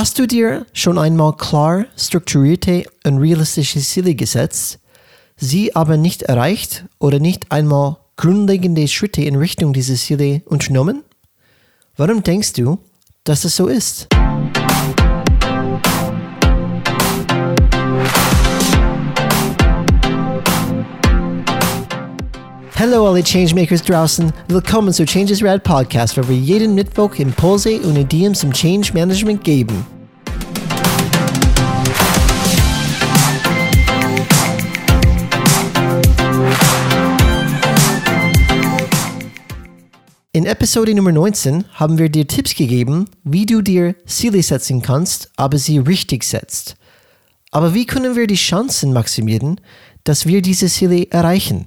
Hast du dir schon einmal klar strukturierte und realistische Ziele gesetzt, sie aber nicht erreicht oder nicht einmal grundlegende Schritte in Richtung dieser Ziele unternommen? Warum denkst du, dass es so ist? Hallo alle Changemakers draußen, willkommen zu Changes Rad Podcast, wo wir jeden Mittwoch Impulse und Ideen zum Change Management geben. In Episode Nummer 19 haben wir dir Tipps gegeben, wie du dir Ziele setzen kannst, aber sie richtig setzt. Aber wie können wir die Chancen maximieren, dass wir diese Ziele erreichen?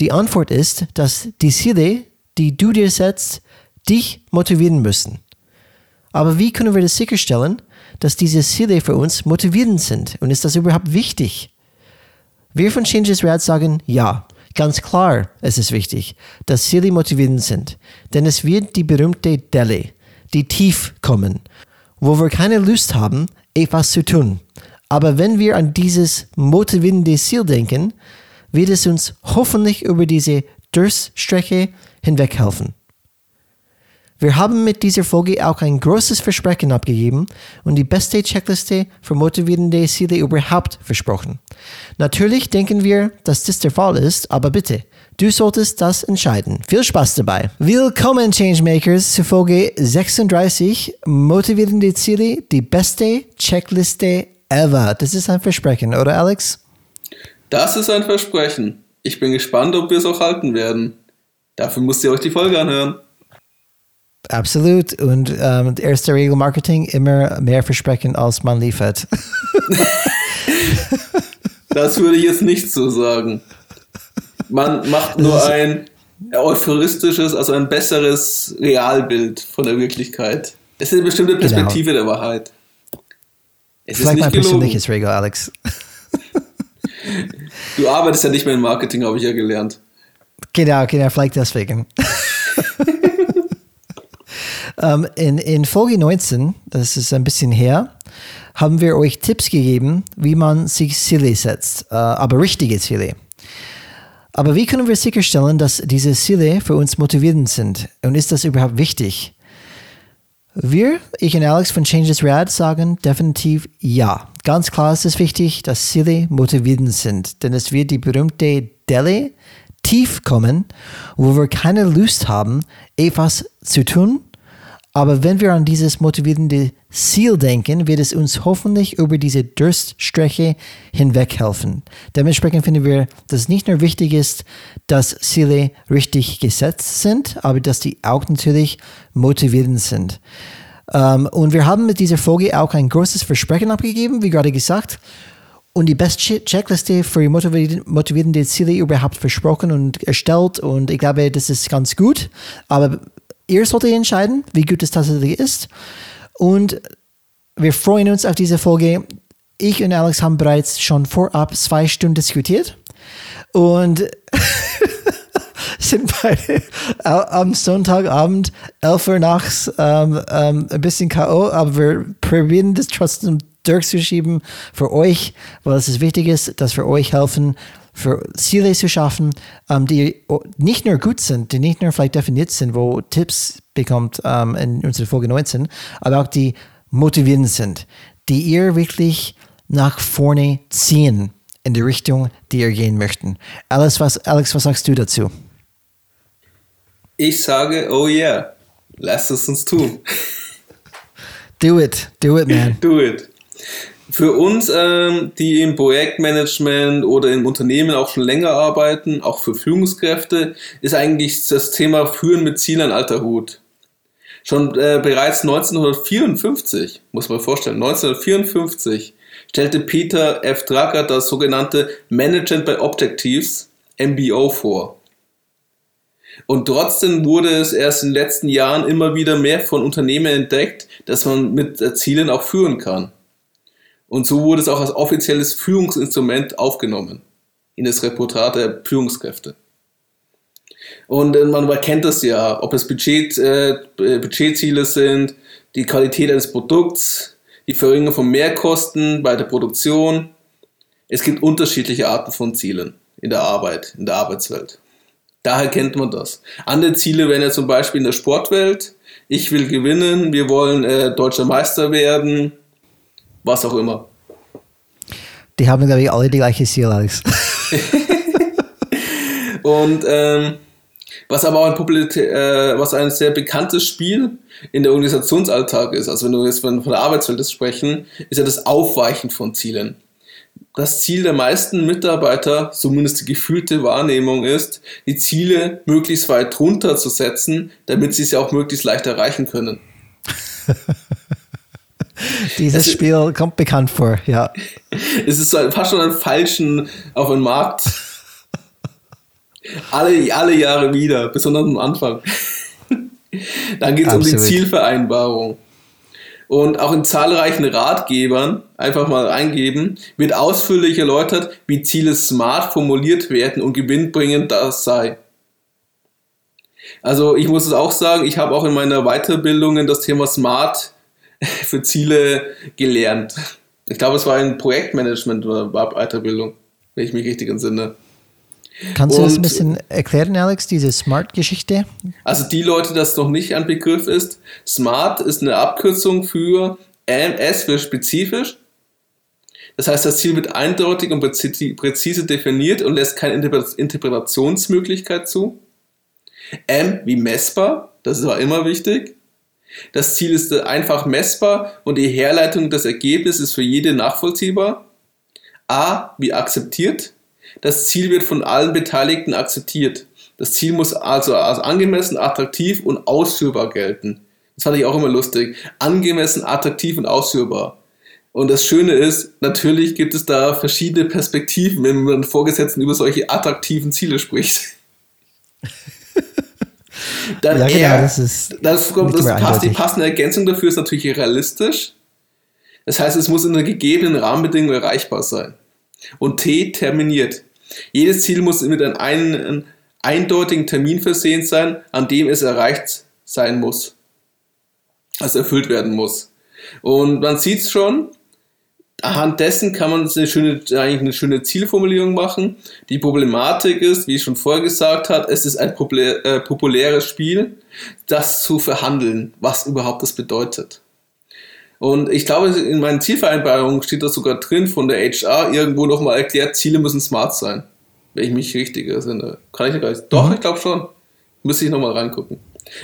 Die Antwort ist, dass die Ziele, die du dir setzt, dich motivieren müssen. Aber wie können wir das sicherstellen, dass diese Ziele für uns motivierend sind? Und ist das überhaupt wichtig? Wir von Changes Rad sagen ja. Ganz klar, es ist wichtig, dass Ziele motivierend sind, denn es wird die berühmte Delle, die tief kommen, wo wir keine Lust haben, etwas zu tun. Aber wenn wir an dieses motivierende Ziel denken, wird es uns hoffentlich über diese Durststrecke hinweg helfen. Wir haben mit dieser Folge auch ein großes Versprechen abgegeben und die beste Checkliste für motivierende Ziele überhaupt versprochen. Natürlich denken wir, dass das der Fall ist, aber bitte, du solltest das entscheiden. Viel Spaß dabei. Willkommen Changemakers zu Folge 36 Motivierende Ziele, die beste Checkliste ever. Das ist ein Versprechen, oder Alex? Das ist ein Versprechen. Ich bin gespannt, ob wir es auch halten werden. Dafür müsst ihr euch die Folge anhören. Absolut. Und ähm, erste Regel Marketing, immer mehr versprechen, als man liefert. das würde ich jetzt nicht so sagen. Man macht nur ein euphoristisches, also ein besseres Realbild von der Wirklichkeit. Es ist eine bestimmte genau. Perspektive genau. der Wahrheit. Es Vielleicht ist nicht mein gelogen. persönliches Regel, Alex. Du arbeitest ja nicht mehr im Marketing, habe ich ja gelernt. Genau, genau, vielleicht deswegen. um, ähm, in, in Folge 19, das ist ein bisschen her, haben wir euch Tipps gegeben, wie man sich Ziele setzt, uh, aber richtige Ziele. Aber wie können wir sicherstellen, dass diese Ziele für uns motivierend sind? Und ist das überhaupt wichtig? Wir, ich und Alex von Changes Rad, sagen definitiv ja. Ganz klar ist es wichtig, dass Ziele motivierend sind, denn es wird die berühmte Delle tief kommen, wo wir keine Lust haben, etwas zu tun aber wenn wir an dieses motivierende Ziel denken, wird es uns hoffentlich über diese Durststrecke hinweg helfen. Dementsprechend finden wir, dass es nicht nur wichtig ist, dass Ziele richtig gesetzt sind, aber dass die auch natürlich motivierend sind. Um, ähm, und wir haben mit dieser Folge auch ein großes Versprechen abgegeben, wie gerade gesagt und die beste Checkliste für motivierende Ziele überhaupt versprochen und erstellt. Und ich glaube, das ist ganz gut. Aber Ihr solltet entscheiden, wie gut es tatsächlich ist. Und wir freuen uns auf diese Folge. Ich und Alex haben bereits schon vorab zwei Stunden diskutiert und sind beide am Sonntagabend, 11 Uhr nachts, ähm, ähm, ein bisschen K.O., aber wir probieren das trotzdem durchzuschieben für euch, weil es wichtig ist, dass wir euch helfen, für Ziele zu schaffen, ähm, die nicht nur gut sind, die nicht nur vielleicht definiert sind, wo Tipps bekommt ähm, in unserer Folge 19, aber auch die motivierend sind, die ihr wirklich nach vorne ziehen in die Richtung, die ihr gehen möchten. Alex, was, Alex, was sagst du dazu? Ich sage, oh yeah, lasst es uns tun. do it, do it, man. do it. Für uns, ähm, die im Projektmanagement oder im Unternehmen auch schon länger arbeiten, auch für Führungskräfte, ist eigentlich das Thema Führen mit Ziel ein alter Hut. Schon äh, bereits 1954, muss man vorstellen, 1954 stellte Peter F. Drucker das sogenannte Management by Objectives, MBO, vor. Und trotzdem wurde es erst in den letzten Jahren immer wieder mehr von Unternehmen entdeckt, dass man mit Zielen auch führen kann. Und so wurde es auch als offizielles Führungsinstrument aufgenommen in das Reportat der Führungskräfte. Und äh, man kennt das ja, ob es Budget, äh, Budgetziele sind, die Qualität eines Produkts, die Verringerung von Mehrkosten bei der Produktion. Es gibt unterschiedliche Arten von Zielen in der Arbeit, in der Arbeitswelt. Daher kennt man das. Andere Ziele wären ja zum Beispiel in der Sportwelt. Ich will gewinnen, wir wollen äh, deutscher Meister werden, was auch immer. Die haben, glaube ich, alle die gleiche Ziel, Alex. Und ähm, was aber auch ein, äh, was ein sehr bekanntes Spiel in der Organisationsalltag ist, also wenn wir jetzt von, von der Arbeitswelt sprechen, ist ja das Aufweichen von Zielen. Das Ziel der meisten Mitarbeiter, zumindest die gefühlte Wahrnehmung ist, die Ziele möglichst weit runterzusetzen, damit sie sie auch möglichst leicht erreichen können. Dieses Spiel kommt bekannt vor, ja. Es ist fast schon ein Falschen auf dem Markt. Alle, alle Jahre wieder, besonders am Anfang. Dann geht es um die Zielvereinbarung. Und auch in zahlreichen Ratgebern, einfach mal eingeben, wird ausführlich erläutert, wie Ziele smart formuliert werden und gewinnbringend das sei. Also ich muss es auch sagen, ich habe auch in meiner Weiterbildung das Thema Smart für Ziele gelernt. Ich glaube, es war ein Projektmanagement oder Weiterbildung, wenn ich mich richtig entsinne. Kannst du das ein bisschen erklären, Alex, diese Smart-Geschichte? Also die Leute, das noch nicht ein Begriff ist, Smart ist eine Abkürzung für MS für spezifisch. Das heißt, das Ziel wird eindeutig und präzise definiert und lässt keine Interpretationsmöglichkeit zu. M wie messbar, das ist auch immer wichtig. Das Ziel ist einfach messbar und die Herleitung des Ergebnisses ist für jede nachvollziehbar. A wie akzeptiert. Das Ziel wird von allen Beteiligten akzeptiert. Das Ziel muss also als angemessen, attraktiv und ausführbar gelten. Das fand ich auch immer lustig. Angemessen, attraktiv und ausführbar. Und das Schöne ist, natürlich gibt es da verschiedene Perspektiven, wenn man Vorgesetzten über solche attraktiven Ziele spricht. Dann ja, genau, das ist das, kommt, das passt, die passende Ergänzung dafür ist natürlich realistisch. Das heißt, es muss in einer gegebenen Rahmenbedingung erreichbar sein. Und T terminiert. Jedes Ziel muss mit einem, eindeutigen Termin versehen sein, an dem es erreicht sein muss. Also erfüllt werden muss. Und man sieht es schon, anhand dessen kann man eine schöne, eigentlich eine schöne Zielformulierung machen. Die Problematik ist, wie ich schon vorher gesagt habe, es ist ein äh, populäres Spiel, das zu verhandeln, was überhaupt das bedeutet. Und ich glaube, in meinen Zielvereinbarungen steht das sogar drin von der HR irgendwo nochmal erklärt, Ziele müssen smart sein. Wenn ich mich richtig erinnere. Kann ich gar nicht. Doch, mhm. ich glaube schon. Müsste ich nochmal reingucken.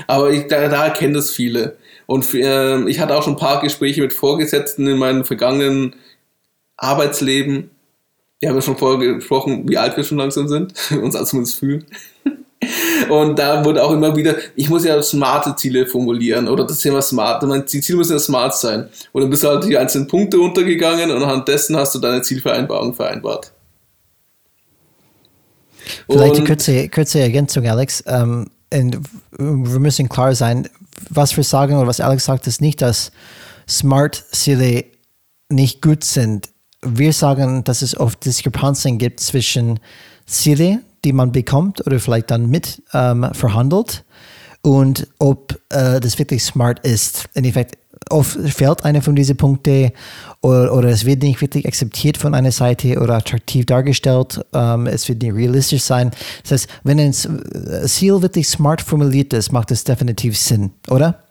Aber ich, da, da kennen das viele. Und für, äh, ich hatte auch schon ein paar Gespräche mit Vorgesetzten in meinem vergangenen Arbeitsleben. Wir haben ja schon vorher gesprochen, wie alt wir schon langsam sind, uns als zumindest fühlen. Und da wurde auch immer wieder, ich muss ja smarte Ziele formulieren oder das Thema smart, die Ziele müssen ja smart sein. Und dann bist du halt die einzelnen Punkte untergegangen und anhand dessen hast du deine Zielvereinbarung vereinbart. Vielleicht eine kurze, kurze Ergänzung, Alex. Ähm, wir müssen klar sein, was wir sagen oder was Alex sagt, ist nicht, dass Smart-Ziele nicht gut sind. Wir sagen, dass es oft Diskrepanzen gibt zwischen Ziele, die man bekommt oder vielleicht dann mit ähm, verhandelt und ob äh, das wirklich smart ist. In Effekt, oft fehlt einer von diesen Punkten oder, oder, es wird nicht wirklich akzeptiert von einer Seite oder attraktiv dargestellt. Ähm, es wird nicht realistisch sein. Das heißt, wenn ein Ziel wirklich smart formuliert ist, macht es definitiv Sinn, oder?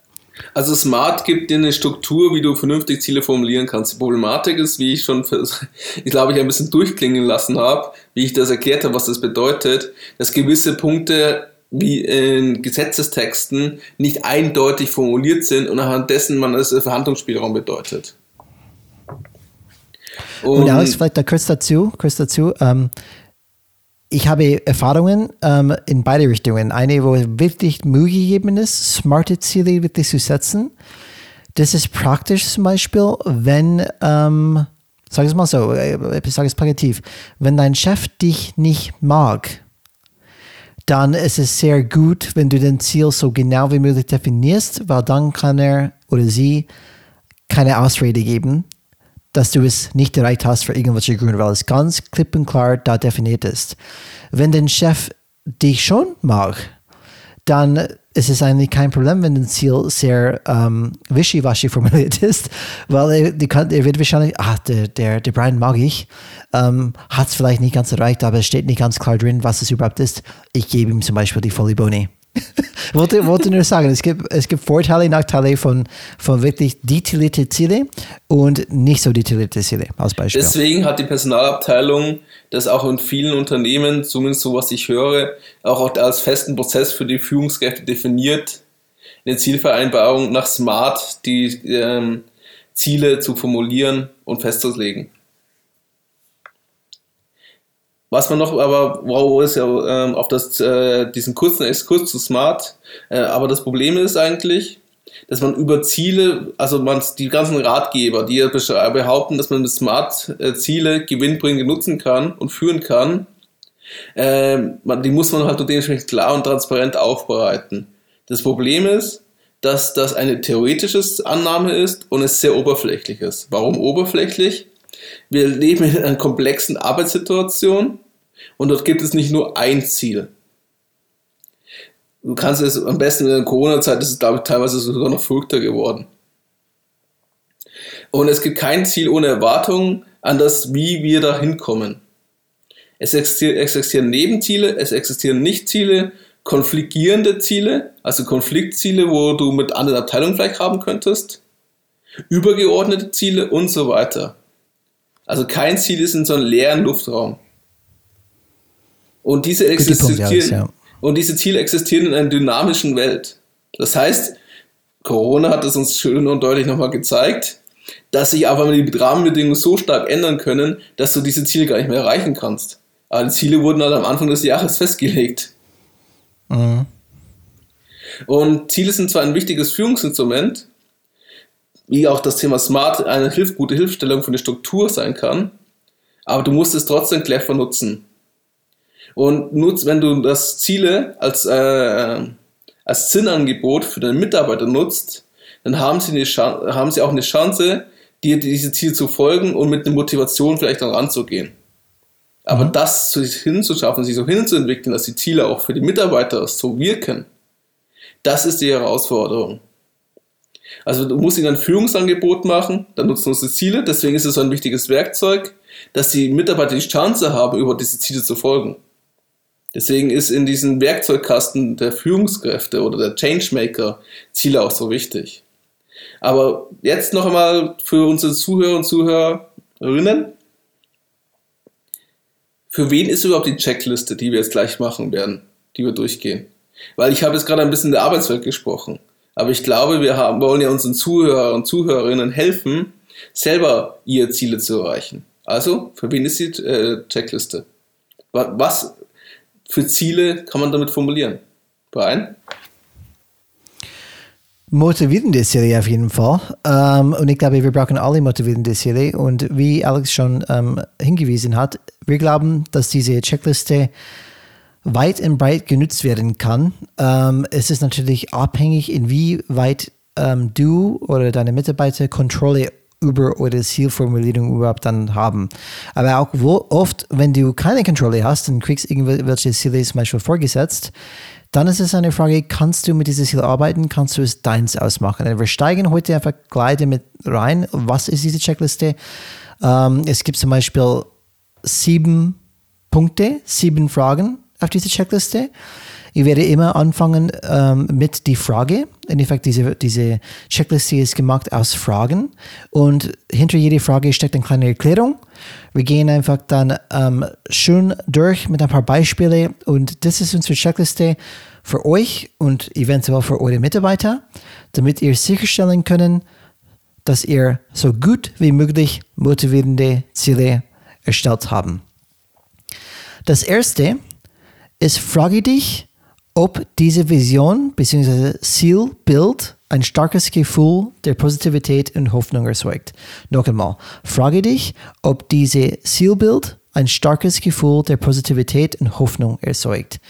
Also Smart gibt dir eine Struktur, wie du vernünftig Ziele formulieren kannst. Die Problematik ist, wie ich schon, ich glaube, ich ein bisschen durchklingen lassen habe, wie ich das erklärt habe, was das bedeutet, dass gewisse Punkte wie in Gesetzestexten nicht eindeutig formuliert sind und anhand dessen man es Verhandlungsspielraum bedeutet. Und, und Alex, vielleicht da kurz dazu, kurz dazu. Ähm, ich habe Erfahrungen ähm, in beide Richtungen. Eine, wo es wirklich Mühe gegeben ist, smarte Ziele wirklich zu setzen. Das ist praktisch zum Beispiel, wenn, ähm, sag es mal so, äh, ich sage es plakativ, wenn dein Chef dich nicht mag, dann ist es sehr gut, wenn du dein Ziel so genau wie möglich definierst, weil dann kann er oder sie keine Ausrede geben, dass du es nicht erreicht hast für irgendwelche Gründe, weil es ganz klipp und klar da definiert ist. Wenn dein Chef dich schon mag, dann es ist eigentlich kein Problem, wenn ein Ziel sehr ähm, wischiwaschi formuliert ist, weil er, kann, er wird wahrscheinlich, ah, der, der, der Brian mag ich, ähm, hat es vielleicht nicht ganz erreicht, aber es steht nicht ganz klar drin, was es überhaupt ist. Ich gebe ihm zum Beispiel die Volley Boni. wollte, wollte nur sagen, es gibt, es gibt Vorteile, Nachteile von, von wirklich detaillierten Zielen und nicht so detaillierten Zielen als Beispiel. Deswegen hat die Personalabteilung das auch in vielen Unternehmen, zumindest so was ich höre, auch als festen Prozess für die Führungskräfte definiert, in der Zielvereinbarung nach SMART die ähm, Ziele zu formulieren und festzulegen. Was man noch, aber wow, ist ja ähm, auf das, äh, diesen kurzen Exkurs zu Smart. Äh, aber das Problem ist eigentlich, dass man über Ziele, also man die ganzen Ratgeber, die ja behaupten, dass man mit Smart äh, Ziele gewinnbringend nutzen kann und führen kann, äh, man, die muss man halt dementsprechend klar und transparent aufbereiten. Das Problem ist, dass das eine theoretische Annahme ist und es sehr oberflächlich ist. Warum oberflächlich? Wir leben in einer komplexen Arbeitssituation und dort gibt es nicht nur ein Ziel. Du kannst es am besten in der Corona-Zeit, das ist glaube ich teilweise sogar noch verrückter geworden. Und es gibt kein Ziel ohne Erwartungen an das, wie wir da hinkommen. Es existieren Nebenziele, es existieren Nichtziele, konfligierende Ziele, also Konfliktziele, wo du mit anderen Abteilungen vielleicht haben könntest, übergeordnete Ziele und so weiter. Also kein Ziel ist in so einem leeren Luftraum. Und diese existieren, ja. und diese Ziele existieren in einer dynamischen Welt. Das heißt, Corona hat es uns schön und deutlich nochmal gezeigt, dass sich aber die Rahmenbedingungen so stark ändern können, dass du diese Ziele gar nicht mehr erreichen kannst. Aber die Ziele wurden halt am Anfang des Jahres festgelegt. Mhm. Und Ziele sind zwar ein wichtiges Führungsinstrument, wie auch das Thema Smart eine Hilf gute Hilfestellung für eine Struktur sein kann, aber du musst es trotzdem clever nutzen. Und nutzt, wenn du das Ziele als, äh, als Zinnangebot für deine Mitarbeiter nutzt, dann haben sie, eine haben sie auch eine Chance, dir diese Ziele zu folgen und mit einer Motivation vielleicht auch anzugehen. Aber mhm. das hinzuschaffen, sich so hinzuentwickeln, dass die Ziele auch für die Mitarbeiter so wirken, das ist die Herausforderung. Also du musst ihnen ein Führungsangebot machen, dann nutzen unsere Ziele, deswegen ist es so ein wichtiges Werkzeug, dass die Mitarbeiter die Chance haben, über diese Ziele zu folgen. Deswegen ist in diesem Werkzeugkasten der Führungskräfte oder der Changemaker Ziele auch so wichtig. Aber jetzt noch einmal für unsere Zuhörer und Zuhörerinnen. Für wen ist überhaupt die Checkliste, die wir jetzt gleich machen werden, die wir durchgehen? Weil ich habe jetzt gerade ein bisschen in der Arbeitswelt gesprochen. Aber ich glaube, wir haben, wollen ja unseren Zuhörern und Zuhörerinnen helfen, selber ihre Ziele zu erreichen. Also, für wen ist die äh, Checkliste? Was für Ziele kann man damit formulieren? Brian? Motivierende Ziele auf jeden Fall. Ähm, und ich glaube, wir brauchen alle motivierende Ziele. Und wie Alex schon ähm, hingewiesen hat, wir glauben, dass diese Checkliste weit und breit genutzt werden kann. Ähm, es ist natürlich abhängig, inwieweit ähm, du oder deine Mitarbeiter Kontrolle über eure Zielformulierung überhaupt dann haben. Aber auch wo, oft, wenn du keine Kontrolle hast und kriegst irgendwelche Ziele zum Beispiel vorgesetzt, dann ist es eine Frage, kannst du mit diesem Ziel arbeiten, kannst du es deins ausmachen? Und wir steigen heute einfach gleich mit rein. Was ist diese Checkliste? Ähm, es gibt zum Beispiel sieben Punkte, sieben Fragen auf dieser Checkliste. Ich werde immer anfangen ähm, mit die Frage. In Effekt, diese, diese Checkliste ist gemacht aus Fragen und hinter jeder Frage steckt eine kleine Erklärung. Wir gehen einfach dann ähm, schön durch mit ein paar Beispiele und das ist unsere Checkliste für euch und eventuell für eure Mitarbeiter, damit ihr sicherstellen können, dass ihr so gut wie möglich motivierende Ziele erstellt haben. Das erste ist, frage dich, ob diese Vision bzw. Zielbild ein starkes Gefühl der Positivität und Hoffnung erzeugt. Noch einmal, frage dich, ob diese Zielbild ein starkes Gefühl der Positivität und Hoffnung erzeugt.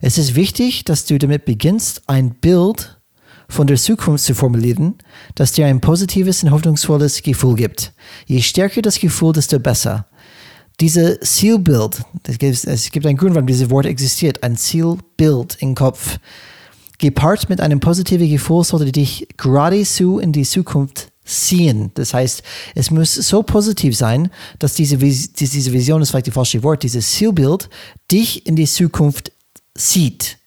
Es ist wichtig, dass du damit beginnst, ein Bild von der Zukunft zu formulieren, das dir ein positives und hoffnungsvolles Gefühl gibt. Je stärker das Gefühl, desto besser diese Zielbild, es gibt einen Grund, warum dieses Wort existiert, ein Zielbild im Kopf, gepaart mit einem positiven Gefühl sollte dich geradezu in die Zukunft ziehen. Das heißt, es muss so positiv sein, dass diese, diese Vision ist vielleicht das falsche Wort, dieses Zielbild dich in die Zukunft zieht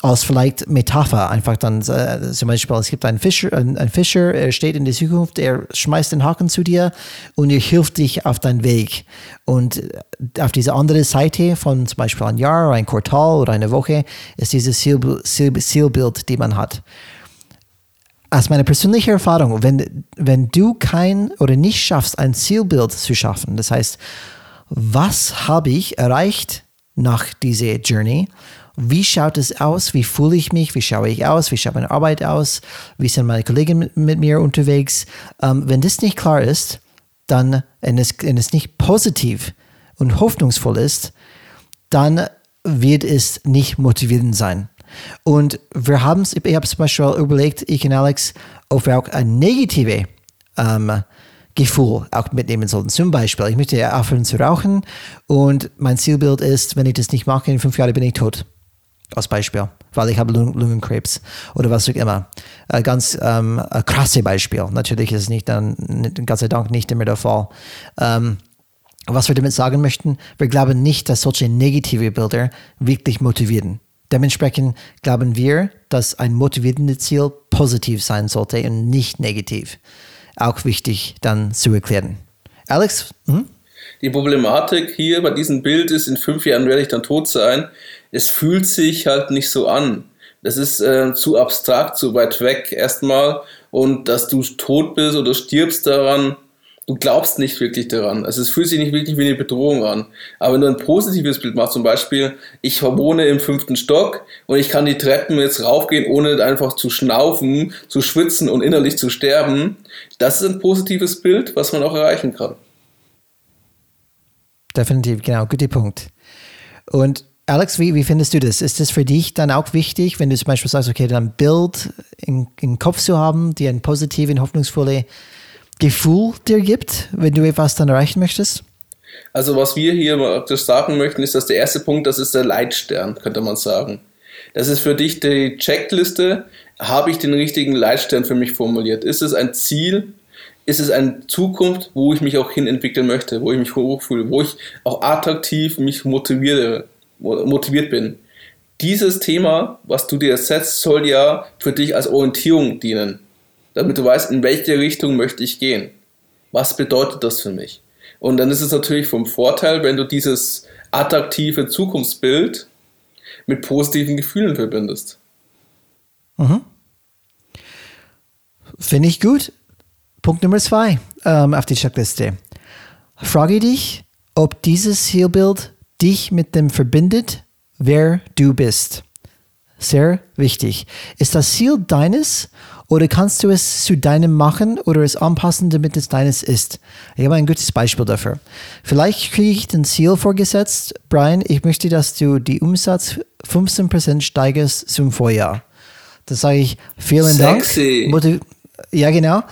als vielleicht Metapher einfach dann äh, zum Beispiel es gibt einen Fischer ein, ein, Fischer er steht in der Zukunft er schmeißt den Haken zu dir und er hilft dich auf deinen Weg. Und äh, auf diese andere Seite von zum Beispiel ein Jahr ein Quartal oder eine Woche ist dieses Zielbild, Zielbild die man hat. Aus meiner persönlichen Erfahrung wenn wenn du kein oder nicht schaffst ein Zielbild zu schaffen das heißt was habe ich erreicht nach dieser Journey wie schaut es aus? Wie fühle ich mich? Wie schaue ich aus? Wie schaut meine Arbeit aus? Wie sind meine Kollegen mit, mit mir unterwegs? Ähm, wenn das nicht klar ist, dann, wenn es, wenn es nicht positiv und hoffnungsvoll ist, dann wird es nicht motivierend sein. Und wir haben es, ich habe zum Beispiel überlegt, ich und Alex, ob wir auch ein negatives ähm, Gefühl auch mitnehmen sollten. Zum Beispiel, ich möchte aufhören zu rauchen und mein Zielbild ist, wenn ich das nicht mache, in fünf Jahren bin ich tot als Beispiel, weil ich habe Lungenkrebs oder was auch immer. Ein ganz ähm, ein krasse Beispiel. Natürlich ist es nicht dann, Gott sei Dank nicht immer der Fall. Ähm, was wir damit sagen möchten, wir glauben nicht, dass solche negative Bilder wirklich motivieren. Dementsprechend glauben wir, dass ein motivierendes Ziel positiv sein sollte und nicht negativ. Auch wichtig dann zu erklären. Alex? Hm? Die Problematik hier bei diesem Bild ist, in fünf Jahren werde ich dann tot sein es fühlt sich halt nicht so an. Das ist äh, zu abstrakt, zu weit weg erstmal. Und dass du tot bist oder stirbst daran, du glaubst nicht wirklich daran. Also es fühlt sich nicht wirklich wie eine Bedrohung an. Aber wenn du ein positives Bild machst, zum Beispiel, ich wohne im fünften Stock und ich kann die Treppen jetzt raufgehen, ohne einfach zu schnaufen, zu schwitzen und innerlich zu sterben, das ist ein positives Bild, was man auch erreichen kann. Definitiv, genau, guter Punkt. Und Alex, wie, wie findest du das? Ist das für dich dann auch wichtig, wenn du zum Beispiel sagst, okay, dann ein Bild im, Kopf zu haben, die ein positives, hoffnungsvolles Gefühl dir gibt, wenn du etwas dann erreichen möchtest? Also was wir hier sagen möchten, ist, dass der erste Punkt, das ist der Leitstern, könnte man sagen. Das ist für dich die Checkliste. Habe ich den richtigen Leitstern für mich formuliert? Ist es ein Ziel? Ist es eine Zukunft, wo ich mich auch hin entwickeln möchte, wo ich mich hochfühle, wo ich auch attraktiv mich motiviere, motiviert bin. Dieses Thema, was du dir setzt, soll ja für dich als Orientierung dienen, damit du weißt, in welche Richtung möchte ich gehen. Was bedeutet das für mich? Und dann ist es natürlich vom Vorteil, wenn du dieses attraktive Zukunftsbild mit positiven Gefühlen verbindest. Mhm. Finde ich gut. Punkt Nummer zwei ähm, auf die Checkliste. Frage dich, ob dieses Zielbild dich mit dem verbindet, wer du bist. Sehr wichtig. Ist das Ziel deines oder kannst du es zu deinem machen oder es anpassen, damit es deines ist? Ich habe ein gutes Beispiel dafür. Vielleicht kriege ich ein Ziel vorgesetzt, Brian, ich möchte, dass du die Umsatz 15% steigerst zum Vorjahr. Das sage ich, vielen Sexy. Dank. ja, genau.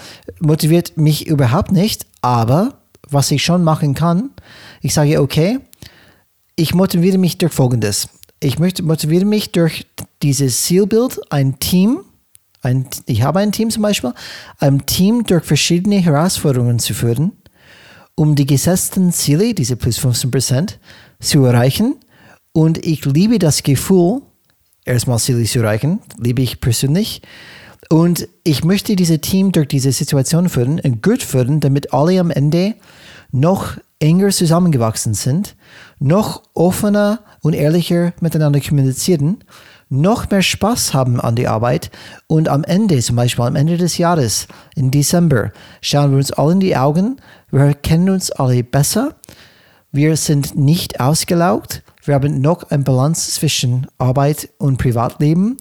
Motiviert mich überhaupt nicht, aber was ich schon machen kann, ich sage, okay, ich motiviere mich durch Folgendes. Ich möchte, motiviere mich durch dieses Zielbild, ein Team, ein, ich habe ein Team zum Beispiel, ein Team durch verschiedene Herausforderungen zu führen, um die gesetzten Ziele, diese plus 15 Prozent, zu erreichen. Und ich liebe das Gefühl, erstmal Ziele zu erreichen, liebe ich persönlich. Und ich möchte dieses Team durch diese Situation führen und gut führen, damit alle am Ende noch enger zusammengewachsen sind, noch offener und ehrlicher miteinander kommunizieren, noch mehr Spaß haben an der Arbeit und am Ende, zum Beispiel am Ende des Jahres, im Dezember, schauen wir uns alle in die Augen, wir kennen uns alle besser, wir sind nicht ausgelaugt, wir haben noch eine Balance zwischen Arbeit und Privatleben,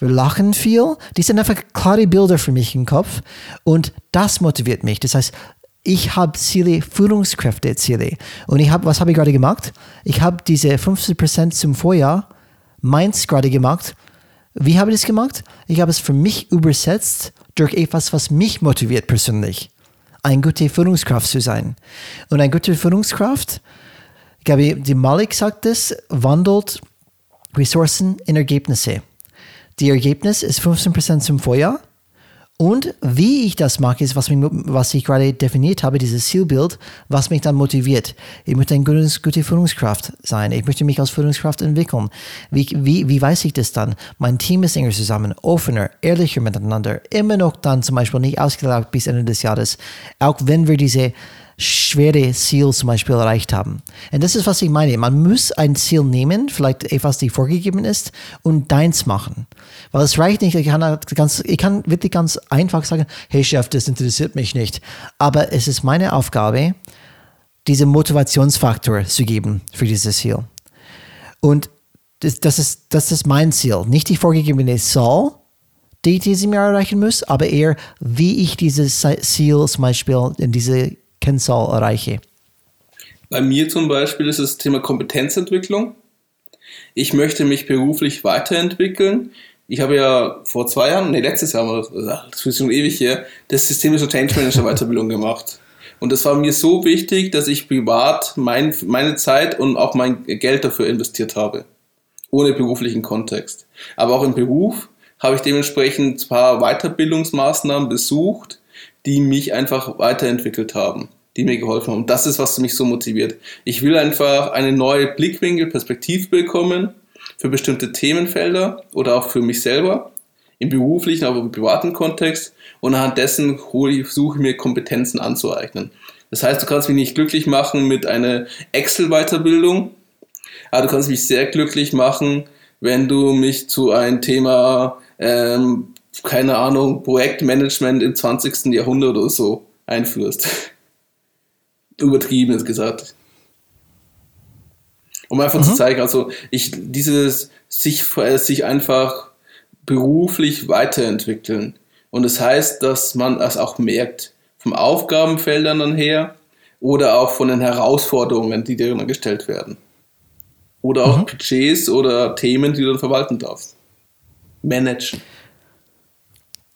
wir lachen viel, die sind einfach klare Bilder für mich im Kopf. Und das motiviert mich. Das heißt, ich habe Ziele, Führungskräfte-Ziele. Und ich habe, was habe ich gerade gemacht? Ich habe diese 50% zum Vorjahr meins gerade gemacht. Wie habe ich das gemacht? Ich habe es für mich übersetzt durch etwas, was mich motiviert persönlich. Eine gute Führungskraft zu sein. Und eine gute Führungskraft, ich glaube, die Malik sagt es, wandelt Ressourcen in Ergebnisse. Die Ergebnis ist 15% zum Vorjahr. Und wie ich das mache, ist, was, mich, was ich gerade definiert habe, dieses Zielbild, was mich dann motiviert. Ich möchte eine gute, gute Führungskraft sein. Ich möchte mich als Führungskraft entwickeln. Wie, wie, wie weiß ich das dann? Mein Team ist enger zusammen, offener, ehrlicher miteinander. Immer noch dann zum Beispiel nicht ausgelaugt bis Ende des Jahres. Auch wenn wir diese schwere Ziel zum Beispiel erreicht haben. Und das ist, was ich meine. Man muss ein Ziel nehmen, vielleicht etwas, die vorgegeben ist, und deins machen. Weil es reicht nicht, ich kann, halt ganz, ich kann wirklich ganz einfach sagen, hey Chef, das interessiert mich nicht. Aber es ist meine Aufgabe, diesen Motivationsfaktor zu geben für dieses Ziel. Und das, ist, das ist mein Ziel. Nicht die vorgegebene Zahl, die ich diesem Jahr erreichen muss, aber eher, wie ich dieses Ziel zum Beispiel in diese Kennzahl erreiche? Bei mir zum Beispiel ist das Thema Kompetenzentwicklung. Ich möchte mich beruflich weiterentwickeln. Ich habe ja vor zwei Jahren, nee, letztes Jahr, das ist schon ewig her, das systemische Change Manager Weiterbildung gemacht. Und das war mir so wichtig, dass ich privat mein, meine Zeit und auch mein Geld dafür investiert habe. Ohne beruflichen Kontext. Aber auch im Beruf habe ich dementsprechend ein paar Weiterbildungsmaßnahmen besucht, die mich einfach weiterentwickelt haben, die mir geholfen haben. Das ist, was mich so motiviert. Ich will einfach eine neue Blickwinkel, Perspektive bekommen für bestimmte Themenfelder oder auch für mich selber, im beruflichen, aber im privaten Kontext. Und anhand dessen suche ich mir Kompetenzen anzueignen. Das heißt, du kannst mich nicht glücklich machen mit einer Excel-Weiterbildung, aber du kannst mich sehr glücklich machen, wenn du mich zu einem Thema ähm, keine Ahnung, Projektmanagement im 20. Jahrhundert oder so einführst. Übertrieben ist gesagt. Um einfach mhm. zu zeigen, also ich, dieses sich, äh, sich einfach beruflich weiterentwickeln. Und das heißt, dass man das auch merkt, vom Aufgabenfeldern dann her oder auch von den Herausforderungen, die dir dann gestellt werden. Oder auch mhm. Budgets oder Themen, die du dann verwalten darfst. Managen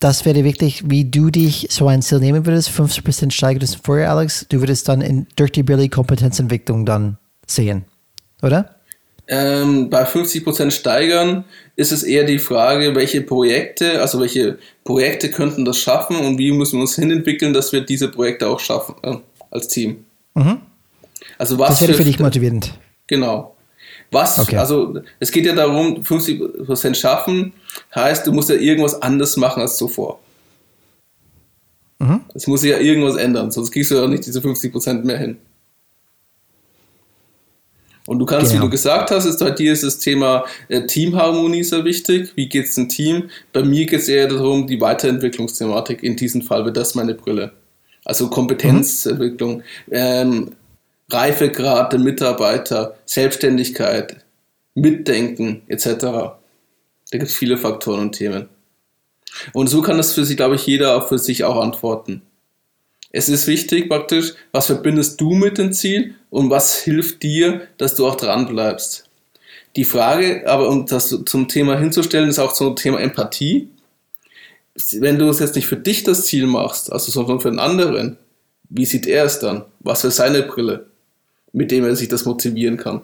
das wäre wirklich, wie du dich so ein Ziel nehmen würdest, 50% steigern vorher, Alex. Du würdest dann in, durch die Billy Kompetenzentwicklung dann sehen, oder? Ähm, bei 50% steigern ist es eher die Frage, welche Projekte, also welche Projekte könnten das schaffen und wie müssen wir uns hinentwickeln, dass wir diese Projekte auch schaffen äh, als Team. Mhm. Also was das wäre für, für dich motivierend. Genau. Was, okay. also es geht ja darum, 50% schaffen, heißt, du musst ja irgendwas anders machen als zuvor. Mhm. Es muss sich ja irgendwas ändern, sonst kriegst du ja nicht diese 50% mehr hin. Und du kannst, genau. wie du gesagt hast, ist bei dir ist das Thema äh, Teamharmonie sehr wichtig. Wie geht es im Team? Bei mir geht es eher darum, die Weiterentwicklungsthematik. In diesem Fall wird das meine Brille. Also Kompetenzentwicklung. Mhm. Ähm, Reifegrad der Mitarbeiter, Selbstständigkeit, Mitdenken etc. Da gibt es viele Faktoren und Themen. Und so kann das für sich, glaube ich, jeder auch für sich auch antworten. Es ist wichtig praktisch, was verbindest du mit dem Ziel und was hilft dir, dass du auch dran bleibst. Die Frage, aber um das zum Thema hinzustellen, ist auch zum Thema Empathie. Wenn du es jetzt nicht für dich das Ziel machst, also sondern für einen anderen, wie sieht er es dann? Was für seine Brille? Mit dem er sich das motivieren kann.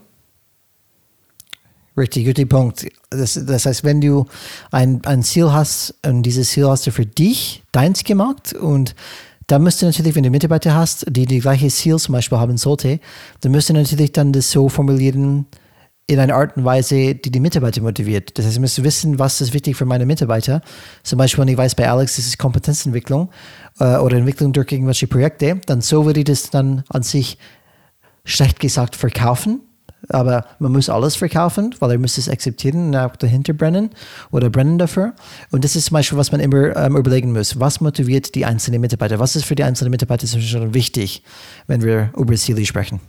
Richtig, guter Punkt. Das, das heißt, wenn du ein, ein Ziel hast und dieses Ziel hast du für dich, deins gemacht und dann müsst du natürlich, wenn du Mitarbeiter hast, die die gleiche Ziel zum Beispiel haben sollte, dann müsst du natürlich dann das so formulieren in einer Art und Weise, die die Mitarbeiter motiviert. Das heißt, du musst wissen, was ist wichtig für meine Mitarbeiter. Zum Beispiel, wenn ich weiß, bei Alex ist es Kompetenzentwicklung äh, oder Entwicklung durch irgendwelche Projekte, dann so würde ich das dann an sich schlecht gesagt verkaufen, aber man muss alles verkaufen, weil er muss es akzeptieren und auch dahinter brennen oder brennen dafür. Und das ist zum Beispiel, was man immer ähm, überlegen muss. Was motiviert die einzelnen Mitarbeiter? Was ist für die einzelnen Mitarbeiter schon wichtig, wenn wir über Ziele sprechen?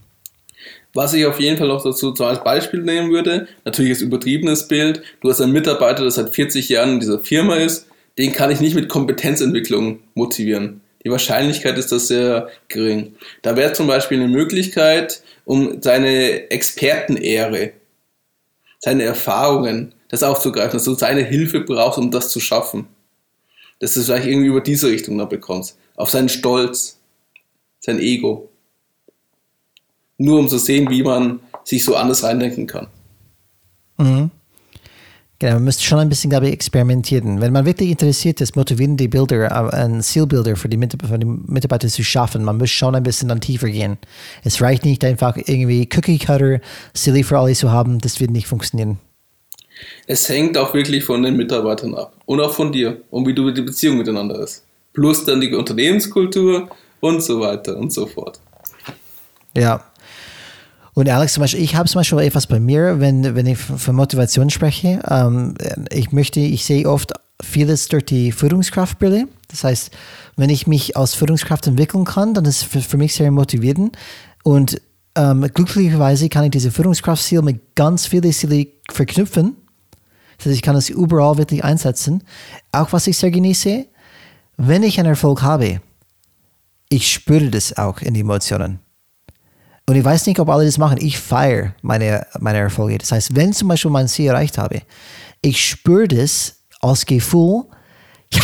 Was ich auf jeden Fall noch dazu als Beispiel nehmen würde, natürlich ist übertriebenes Bild. Du hast einen Mitarbeiter, der seit 40 Jahren in dieser Firma ist, den kann ich nicht mit Kompetenzentwicklung motivieren. Die Wahrscheinlichkeit ist das sehr gering. Da wäre zum Beispiel eine Möglichkeit, um seine Expertenehre, seine Erfahrungen, das aufzugreifen, dass du seine Hilfe brauchst, um das zu schaffen. Dass du es vielleicht irgendwie über diese Richtung noch bekommst. Auf seinen Stolz, sein Ego. Nur um zu sehen, wie man sich so anders reindenken kann. Mhm. Genau, man müsste schon ein bisschen, glaube ich, experimentieren. Wenn man wirklich interessiert ist, motivierende Bilder, ein Zielbilder für die, für die Mitarbeiter zu schaffen, man muss schon ein bisschen dann tiefer gehen. Es reicht nicht einfach irgendwie Cookie-Cutter, Silly für alle zu haben, das wird nicht funktionieren. Es hängt auch wirklich von den Mitarbeitern ab und auch von dir und wie du die Beziehung miteinander ist. Plus dann die Unternehmenskultur und so weiter und so fort. Ja, und Alex, zum Beispiel, ich habe zum Beispiel etwas bei mir, wenn, wenn ich von Motivation spreche. Ähm, ich möchte, ich sehe oft vieles durch die Führungskraftbrille. Das heißt, wenn ich mich als Führungskraft entwickeln kann, dann ist es für, für mich sehr motivierend. Und ähm, glücklicherweise kann ich diese Führungskraftziele mit ganz vielen Zielen verknüpfen. Das heißt, ich kann es überall wirklich einsetzen. Auch was ich sehr genieße, wenn ich einen Erfolg habe, ich spüre das auch in den Emotionen. Und ich weiß nicht, ob alle das machen. Ich feiere meine, meine Erfolge. Das heißt, wenn zum Beispiel mein Ziel erreicht habe, ich spüre das als Gefühl, ja,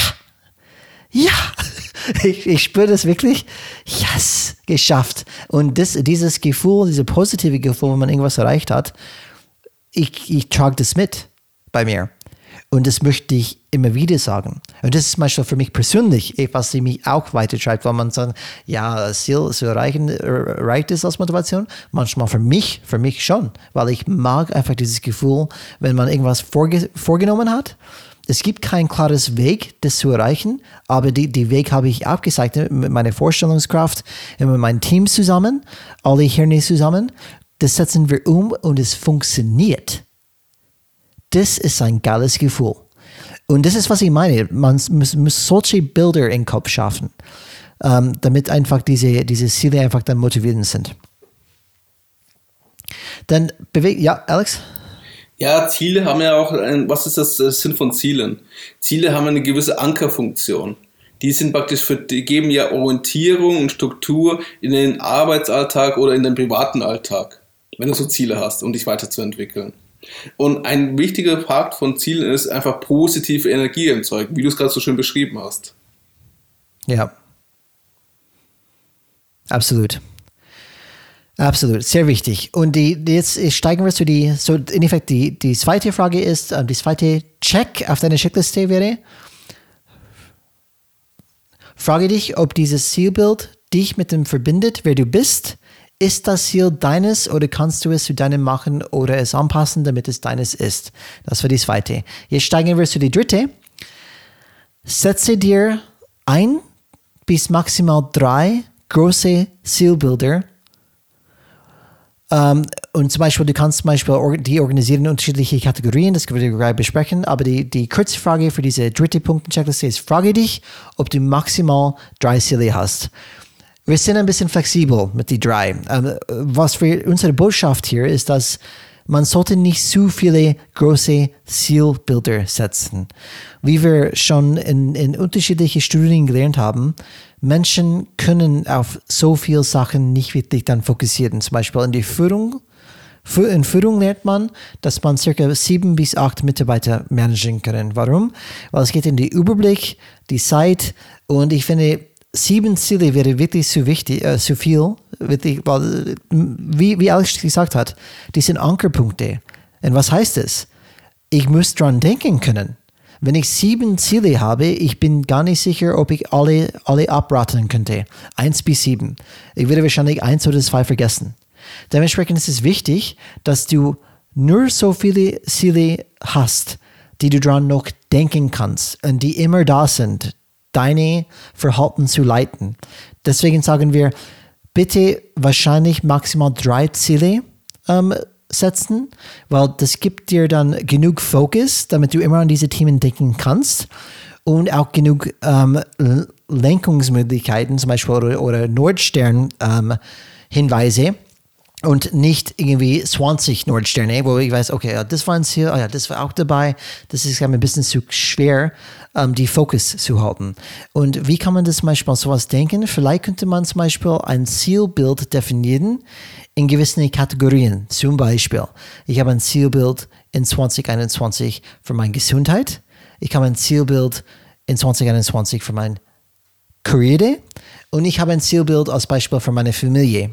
ja, ich, ich spüre das wirklich, yes, geschafft. Und das, dieses Gefühl, dieses positive Gefühl, wenn man irgendwas erreicht hat, ich, ich trage das mit bei mir. Und das möchte ich immer wieder sagen. Und das ist manchmal für mich persönlich, was mich auch weitertreibt, weil man sagt, ja, das Ziel zu erreichen, reicht es als Motivation? Manchmal für mich, für mich schon, weil ich mag einfach dieses Gefühl, wenn man irgendwas vorge vorgenommen hat. Es gibt kein klares Weg, das zu erreichen, aber die, die Weg habe ich aufgezeigt mit meiner Vorstellungskraft, mit meinem Team zusammen, alle Hirne zusammen. Das setzen wir um und es funktioniert. Das ist ein geiles Gefühl. Und das ist, was ich meine. Man muss, muss solche Bilder im Kopf schaffen, ähm, damit einfach diese, diese Ziele einfach dann motivierend sind. Dann bewegt, ja, Alex? Ja, Ziele haben ja auch, ein, was ist das Sinn von Zielen? Ziele haben eine gewisse Ankerfunktion. Die sind praktisch für, die geben ja Orientierung und Struktur in den Arbeitsalltag oder in den privaten Alltag, wenn du so Ziele hast, um dich weiterzuentwickeln. Und ein wichtiger Part von Zielen ist einfach positive Energie erzeugen, wie du es gerade so schön beschrieben hast. Ja. Absolut. Absolut, sehr wichtig. Und die, jetzt steigen wir zu die, so in Effekt, die, die zweite Frage ist, äh, die zweite Check auf deiner Checkliste wäre, frage dich, ob dieses Zielbild dich mit dem verbindet, wer du bist ist das Ziel deines oder kannst du es zu deinem machen oder es anpassen, damit es deines ist? Das war die zweite. Jetzt steigen wir zu die dritte. Setze dir ein bis maximal drei große Zielbilder. Um, und zum Beispiel, du kannst zum Beispiel die organisieren in unterschiedliche Kategorien, das können wir gleich besprechen, aber die, die kurze Frage für diese dritte Punkt-Checkliste ist, frage dich, ob du maximal drei Ziele hast. Wir sind ein bisschen flexibel mit die drei. Ähm, was für unsere Botschaft hier ist, dass man sollte nicht zu viele große Zielbilder setzen. Wie wir schon in, in unterschiedlichen Studien gelernt haben, Menschen können auf so viele Sachen nicht wirklich dann fokussieren. Zum Beispiel in die Führung. In Führung lernt man, dass man circa sieben bis acht Mitarbeiter managen kann. Warum? Weil es geht in den Überblick, die Zeit und ich finde, sieben Ziele wäre wirklich zu wichtig, äh, zu viel, wirklich, weil, wie, wie Alex gesagt hat, die sind Ankerpunkte. Und was heißt das? Ich muss dran denken können. Wenn ich sieben Ziele habe, ich bin gar nicht sicher, ob ich alle, alle abraten könnte. Eins bis sieben. Ich würde wahrscheinlich eins oder zwei vergessen. Dementsprechend ist es wichtig, dass du nur so viele Ziele hast, die du dran noch denken kannst und die immer da sind, deine Verhalten zu leiten. Deswegen sagen wir, bitte wahrscheinlich maximal drei Ziele ähm, setzen, weil das gibt dir dann genug Fokus, damit du immer an diese Themen denken kannst und auch genug ähm, Lenkungsmöglichkeiten, zum Beispiel oder, oder Nordstern-Hinweise. Ähm, und nicht irgendwie 20 Nordsterne, wo ich weiß, okay, das war ein Ziel, oh ja, das war auch dabei. Das ist ein bisschen zu schwer, ähm, die Fokus zu halten. Und wie kann man das zum Beispiel sowas denken? Vielleicht könnte man zum Beispiel ein Zielbild definieren in gewissen Kategorien. Zum Beispiel, ich habe ein Zielbild in 2021 für meine Gesundheit. Ich habe ein Zielbild in 2021 für meine Karriere. Und ich habe ein Zielbild als Beispiel für meine Familie.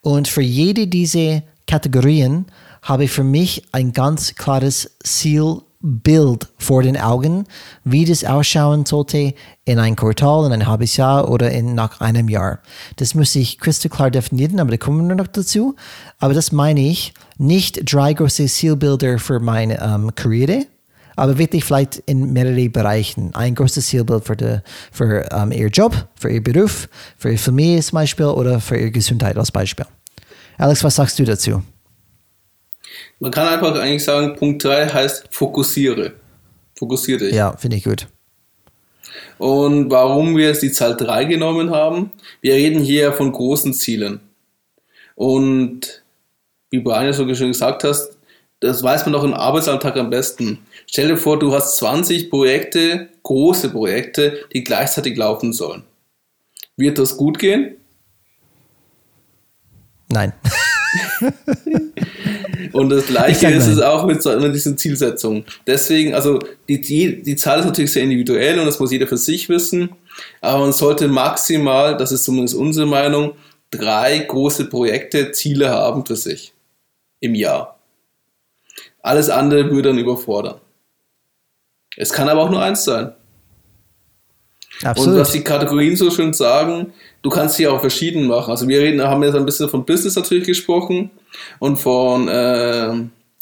Und für jede dieser Kategorien habe ich für mich ein ganz klares Zielbild Bild vor den Augen, wie das ausschauen sollte in ein Quartal, in ein halbes Jahr oder in, nach einem Jahr. Das muss ich crystal klar definieren, aber da kommen wir noch dazu. Aber das meine ich, nicht drei große Zielbilder für meine ähm, Karriere, aber wirklich vielleicht in mehrere Bereichen. Ein großes Zielbild für, die, für ähm, ihr Job, für ihr Beruf, für ihre Familie als Beispiel oder für ihre Gesundheit als Beispiel. Alex, was sagst du dazu? Man kann einfach eigentlich sagen, Punkt 3 heißt fokussiere. Fokussiere dich. Ja, finde ich gut. Und warum wir jetzt die Zahl 3 genommen haben, wir reden hier von großen Zielen. Und wie Brian ja so schön gesagt hast, das weiß man auch im Arbeitsalltag am besten. Stell dir vor, du hast 20 Projekte, große Projekte, die gleichzeitig laufen sollen. Wird das gut gehen? Nein. Und das Gleiche ist es auch mit, so, mit diesen Zielsetzungen. Deswegen, also die, die, die Zahl ist natürlich sehr individuell und das muss jeder für sich wissen. Aber man sollte maximal, das ist zumindest unsere Meinung, drei große Projekte, Ziele haben für sich im Jahr. Alles andere würde dann überfordern. Es kann aber auch nur eins sein. Absolut. Und was die Kategorien so schön sagen, du kannst sie auch verschieden machen. Also wir reden, haben jetzt ein bisschen von Business natürlich gesprochen und von äh,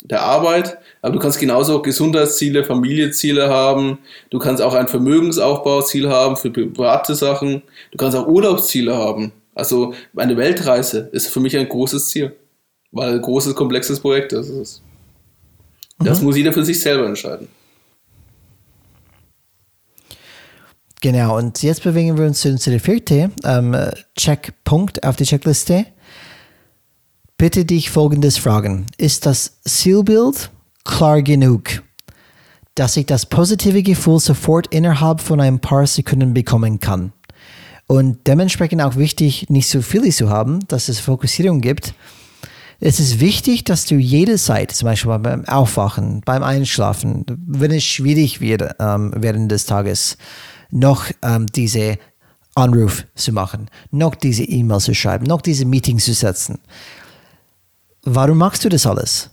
der Arbeit, aber du kannst genauso Gesundheitsziele, Familienziele haben, du kannst auch ein Vermögensaufbauziel haben für private Sachen, du kannst auch Urlaubsziele haben. Also eine Weltreise ist für mich ein großes Ziel, weil ein großes, komplexes Projekt ist. Mhm. muss jeder für sich selber entscheiden. Genau, und jetzt bewegen wir uns zu, zu der vierten ähm, Checkpunkt auf der Checkliste. Bitte dich folgendes fragen. Ist das Zielbild klar genug, dass ich das positive Gefühl sofort innerhalb von ein paar Sekunden bekommen kann? Und dementsprechend auch wichtig, nicht so viele zu haben, dass es Fokussierung gibt. Es ist wichtig, dass du jede Zeit, zum Beispiel beim Aufwachen, beim Einschlafen, wenn es schwierig wird ähm, während des Tages, noch ähm, diese Anruf zu machen, noch diese E-Mail zu schreiben, noch diese Meetings zu setzen. Warum machst du das alles?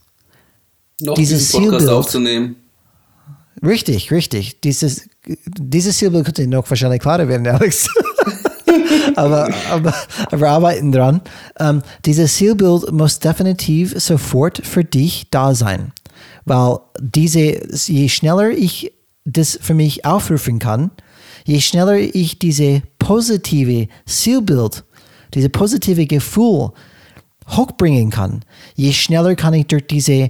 Noch dieses Podcast Zielbild, aufzunehmen. Richtig, richtig. Dieses, dieses Zielbild könnte noch wahrscheinlich klarer werden, Alex. aber, aber, aber arbeiten dran. Ähm, dieses Zielbild muss definitiv sofort für dich da sein. Weil diese, je schneller ich das für mich aufrufen kann, je schneller ich diese positive Zielbild, diese positive Gefühl hochbringen kann, je schneller kann ich durch diese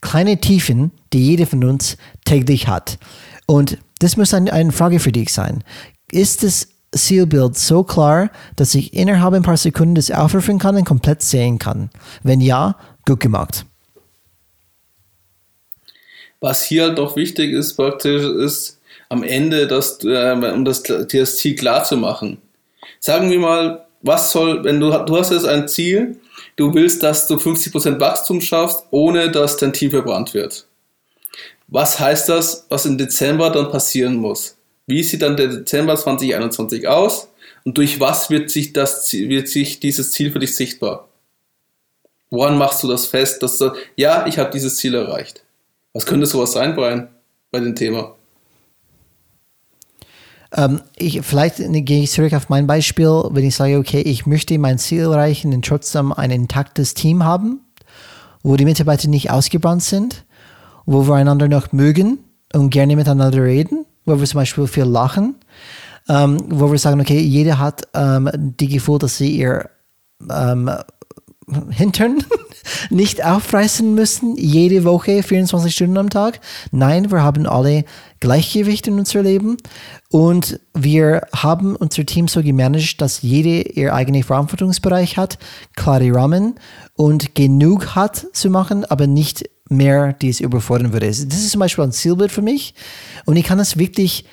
kleine Tiefen, die jeder von uns täglich hat. Und das muss eine, eine Frage für dich sein. Ist das Zielbild so klar, dass ich innerhalb ein paar Sekunden das aufrufen kann und komplett sehen kann? Wenn ja, gut gemacht. Was hier halt auch wichtig ist, praktisch, ist am Ende, das, äh, um das, das Ziel klar zu machen. Sagen wir mal, was soll, wenn du, du hast jetzt ein Ziel, du willst, dass du 50% Wachstum schaffst, ohne dass dein Team verbrannt wird. Was heißt das, was im Dezember dann passieren muss? Wie sieht dann der Dezember 2021 aus? Und durch was wird sich, das, wird sich dieses Ziel für dich sichtbar? Woran machst du das fest, dass du, ja, ich habe dieses Ziel erreicht? Was könnte sowas sein, Brian, bei dem Thema? Ähm, ich, vielleicht gehe ich zurück auf mein Beispiel, wenn ich sage, okay, ich möchte mein Ziel erreichen und trotzdem ein intaktes Team haben, wo die Mitarbeiter nicht ausgebrannt sind, wo wir einander noch mögen und gerne miteinander reden, wo wir zum Beispiel viel lachen, ähm, wo wir sagen, okay, jeder hat ähm, die Gefühl, dass sie ihr ähm, Hintern nicht aufreißen müssen, jede Woche, 24 Stunden am Tag. Nein, wir haben alle Gleichgewicht in unserem Leben und wir haben unser Team so gemanagt, dass jede ihr eigenen Verantwortungsbereich hat, klare Rahmen und genug hat zu machen, aber nicht mehr, die es überfordern würde. Das ist zum Beispiel ein Zielbild für mich und ich kann es wirklich,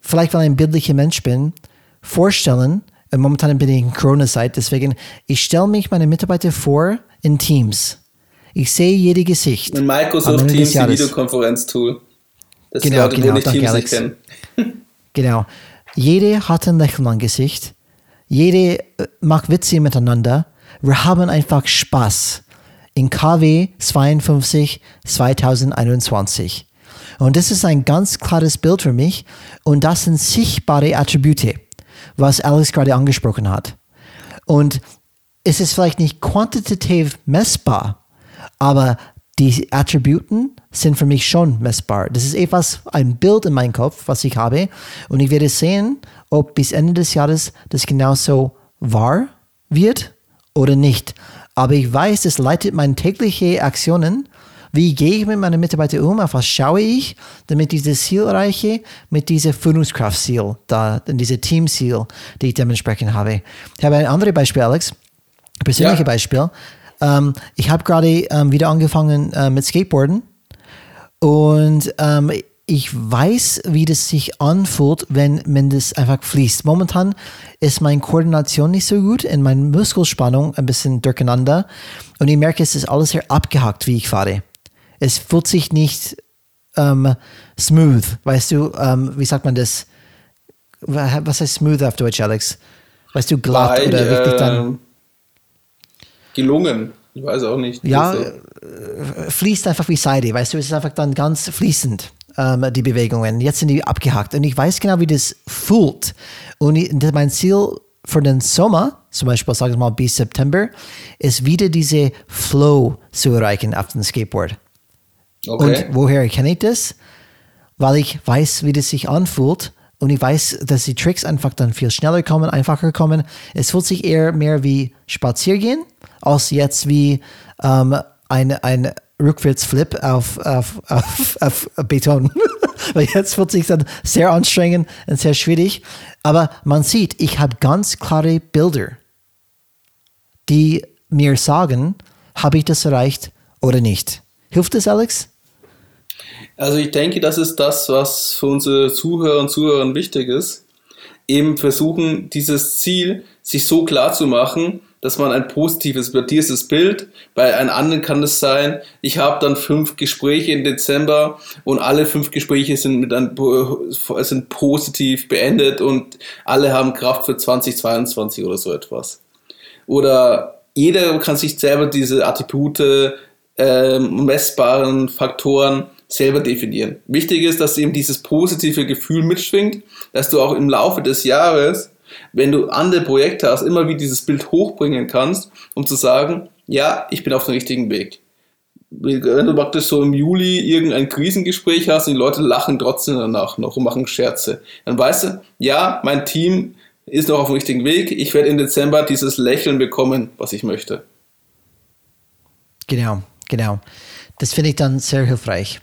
vielleicht weil ich ein bildlicher Mensch bin, vorstellen, momentan bin ich in Corona-Zeit, deswegen, ich stelle mich meine Mitarbeiter vor in Teams. Ich sehe jede Gesicht. In Microsoft Teams, ein Videokonferenz-Tool. Das genau, Leute, genau, danke, Alex. kennen. genau. Jede hat ein Lächeln am Gesicht. Jede äh, macht Witze miteinander. Wir haben einfach Spaß in KW 52 2021. Und das ist ein ganz klares Bild für mich. Und das sind sichtbare Attribute, was Alex gerade angesprochen hat. Und es ist vielleicht nicht quantitativ messbar, aber die Attributen sind für mich schon messbar. Das ist etwas, ein Bild in meinem Kopf, was ich habe. Und ich werde sehen, ob bis Ende des Jahres das genauso wahr wird oder nicht. Aber ich weiß, das leitet meine täglichen Aktionen. Wie gehe ich mit meinen Mitarbeitern um? Auf was schaue ich, damit ich das Ziel erreiche? Mit diesem Führungskraftziel, da, diese Teamziel, die ich dementsprechend habe. Ich habe ein anderes Beispiel, Alex. Persönliches ja. Beispiel. Ähm, ich habe gerade ähm, wieder angefangen äh, mit Skateboarden und ähm, ich weiß, wie das sich anfühlt, wenn, wenn das einfach fließt. Momentan ist meine Koordination nicht so gut und meine Muskelspannung ein bisschen durcheinander. Und ich merke, es ist alles sehr abgehackt, wie ich fahre. Es fühlt sich nicht ähm, smooth. Weißt du, ähm, wie sagt man das? Was heißt smooth auf Deutsch, Alex? Weißt du, glatt Bei, oder wirklich dann. Ähm, gelungen. Ich weiß auch nicht. Ja, äh, fließt einfach wie Seide, weißt du, es ist einfach dann ganz fließend ähm, die Bewegungen. Jetzt sind die abgehakt und ich weiß genau, wie das fühlt. Und ich, mein Ziel für den Sommer, zum Beispiel, sagen wir mal bis September, ist wieder diese Flow zu erreichen auf dem Skateboard. Okay. Und woher kenne ich das? Weil ich weiß, wie das sich anfühlt und ich weiß, dass die Tricks einfach dann viel schneller kommen, einfacher kommen. Es fühlt sich eher mehr wie Spaziergehen, als jetzt wie ähm, ein, ein Rückwärtsflip auf, auf, auf, auf Beton. Weil jetzt wird sich dann sehr anstrengend und sehr schwierig. Aber man sieht, ich habe ganz klare Bilder, die mir sagen, habe ich das erreicht oder nicht. Hilft das, Alex? Also ich denke, das ist das, was für unsere Zuhörer und Zuhörer wichtig ist. Eben versuchen, dieses Ziel sich so klar zu machen, dass man ein positives, bei dir ist das Bild, bei einem anderen kann es sein, ich habe dann fünf Gespräche im Dezember und alle fünf Gespräche sind, mit ein, sind positiv beendet und alle haben Kraft für 2022 oder so etwas. Oder jeder kann sich selber diese Attribute, äh, messbaren Faktoren selber definieren. Wichtig ist, dass eben dieses positive Gefühl mitschwingt, dass du auch im Laufe des Jahres wenn du andere Projekte hast, immer wieder dieses Bild hochbringen kannst, um zu sagen, ja, ich bin auf dem richtigen Weg. Wenn du praktisch so im Juli irgendein Krisengespräch hast und die Leute lachen trotzdem danach noch und machen Scherze, dann weißt du, ja, mein Team ist noch auf dem richtigen Weg, ich werde im Dezember dieses Lächeln bekommen, was ich möchte. Genau, genau. Das finde ich dann sehr hilfreich.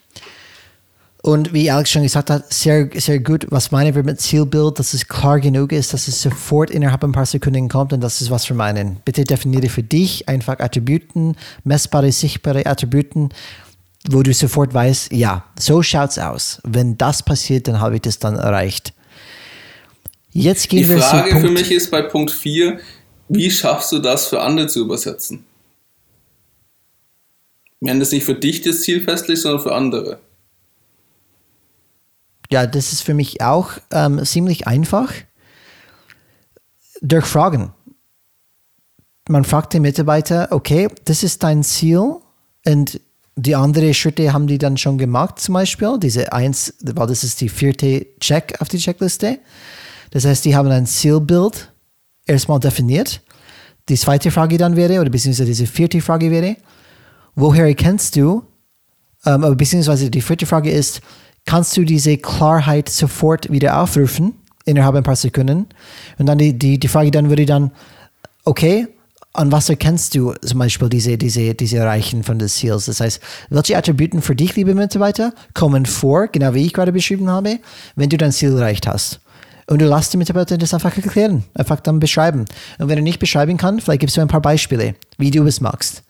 Und wie Alex schon gesagt hat, sehr, sehr gut, was meinen wir mit Zielbild, dass es klar genug ist, dass es sofort innerhalb ein paar Sekunden kommt und das ist was wir meinen. Bitte definiere für dich einfach Attributen, messbare, sichtbare Attributen, wo du sofort weißt, ja, so schaut's aus. Wenn das passiert, dann habe ich das dann erreicht. Jetzt gehen Die wir Frage für mich ist bei Punkt 4, wie schaffst du das für andere zu übersetzen? Wenn das nicht für dich das Ziel festlegt, sondern für andere. Ja, das ist für mich auch ähm, ziemlich einfach. Durch Fragen. Man fragt den Mitarbeiter, okay, das ist dein Ziel und die anderen Schritte haben die dann schon gemacht, zum Beispiel. Diese eins, weil das ist die vierte Check auf die Checkliste. Das heißt, die haben ein Zielbild erstmal definiert. Die zweite Frage dann wäre, oder beziehungsweise diese vierte Frage wäre, woher erkennst du, ähm, beziehungsweise die vierte Frage ist, kannst du diese Klarheit sofort wieder aufrufen innerhalb ein paar Sekunden. Und dann die, die, die Frage dann würde dann, okay, an was erkennst du zum Beispiel diese, diese, diese Erreichen von des Ziels? Das heißt, welche Attributen für dich, liebe Mitarbeiter, kommen vor, genau wie ich gerade beschrieben habe, wenn du dein Ziel erreicht hast? Und du lässt die Mitarbeiter das einfach erklären, einfach dann beschreiben. Und wenn du nicht beschreiben kannst, vielleicht gibst du ein paar Beispiele, wie du es magst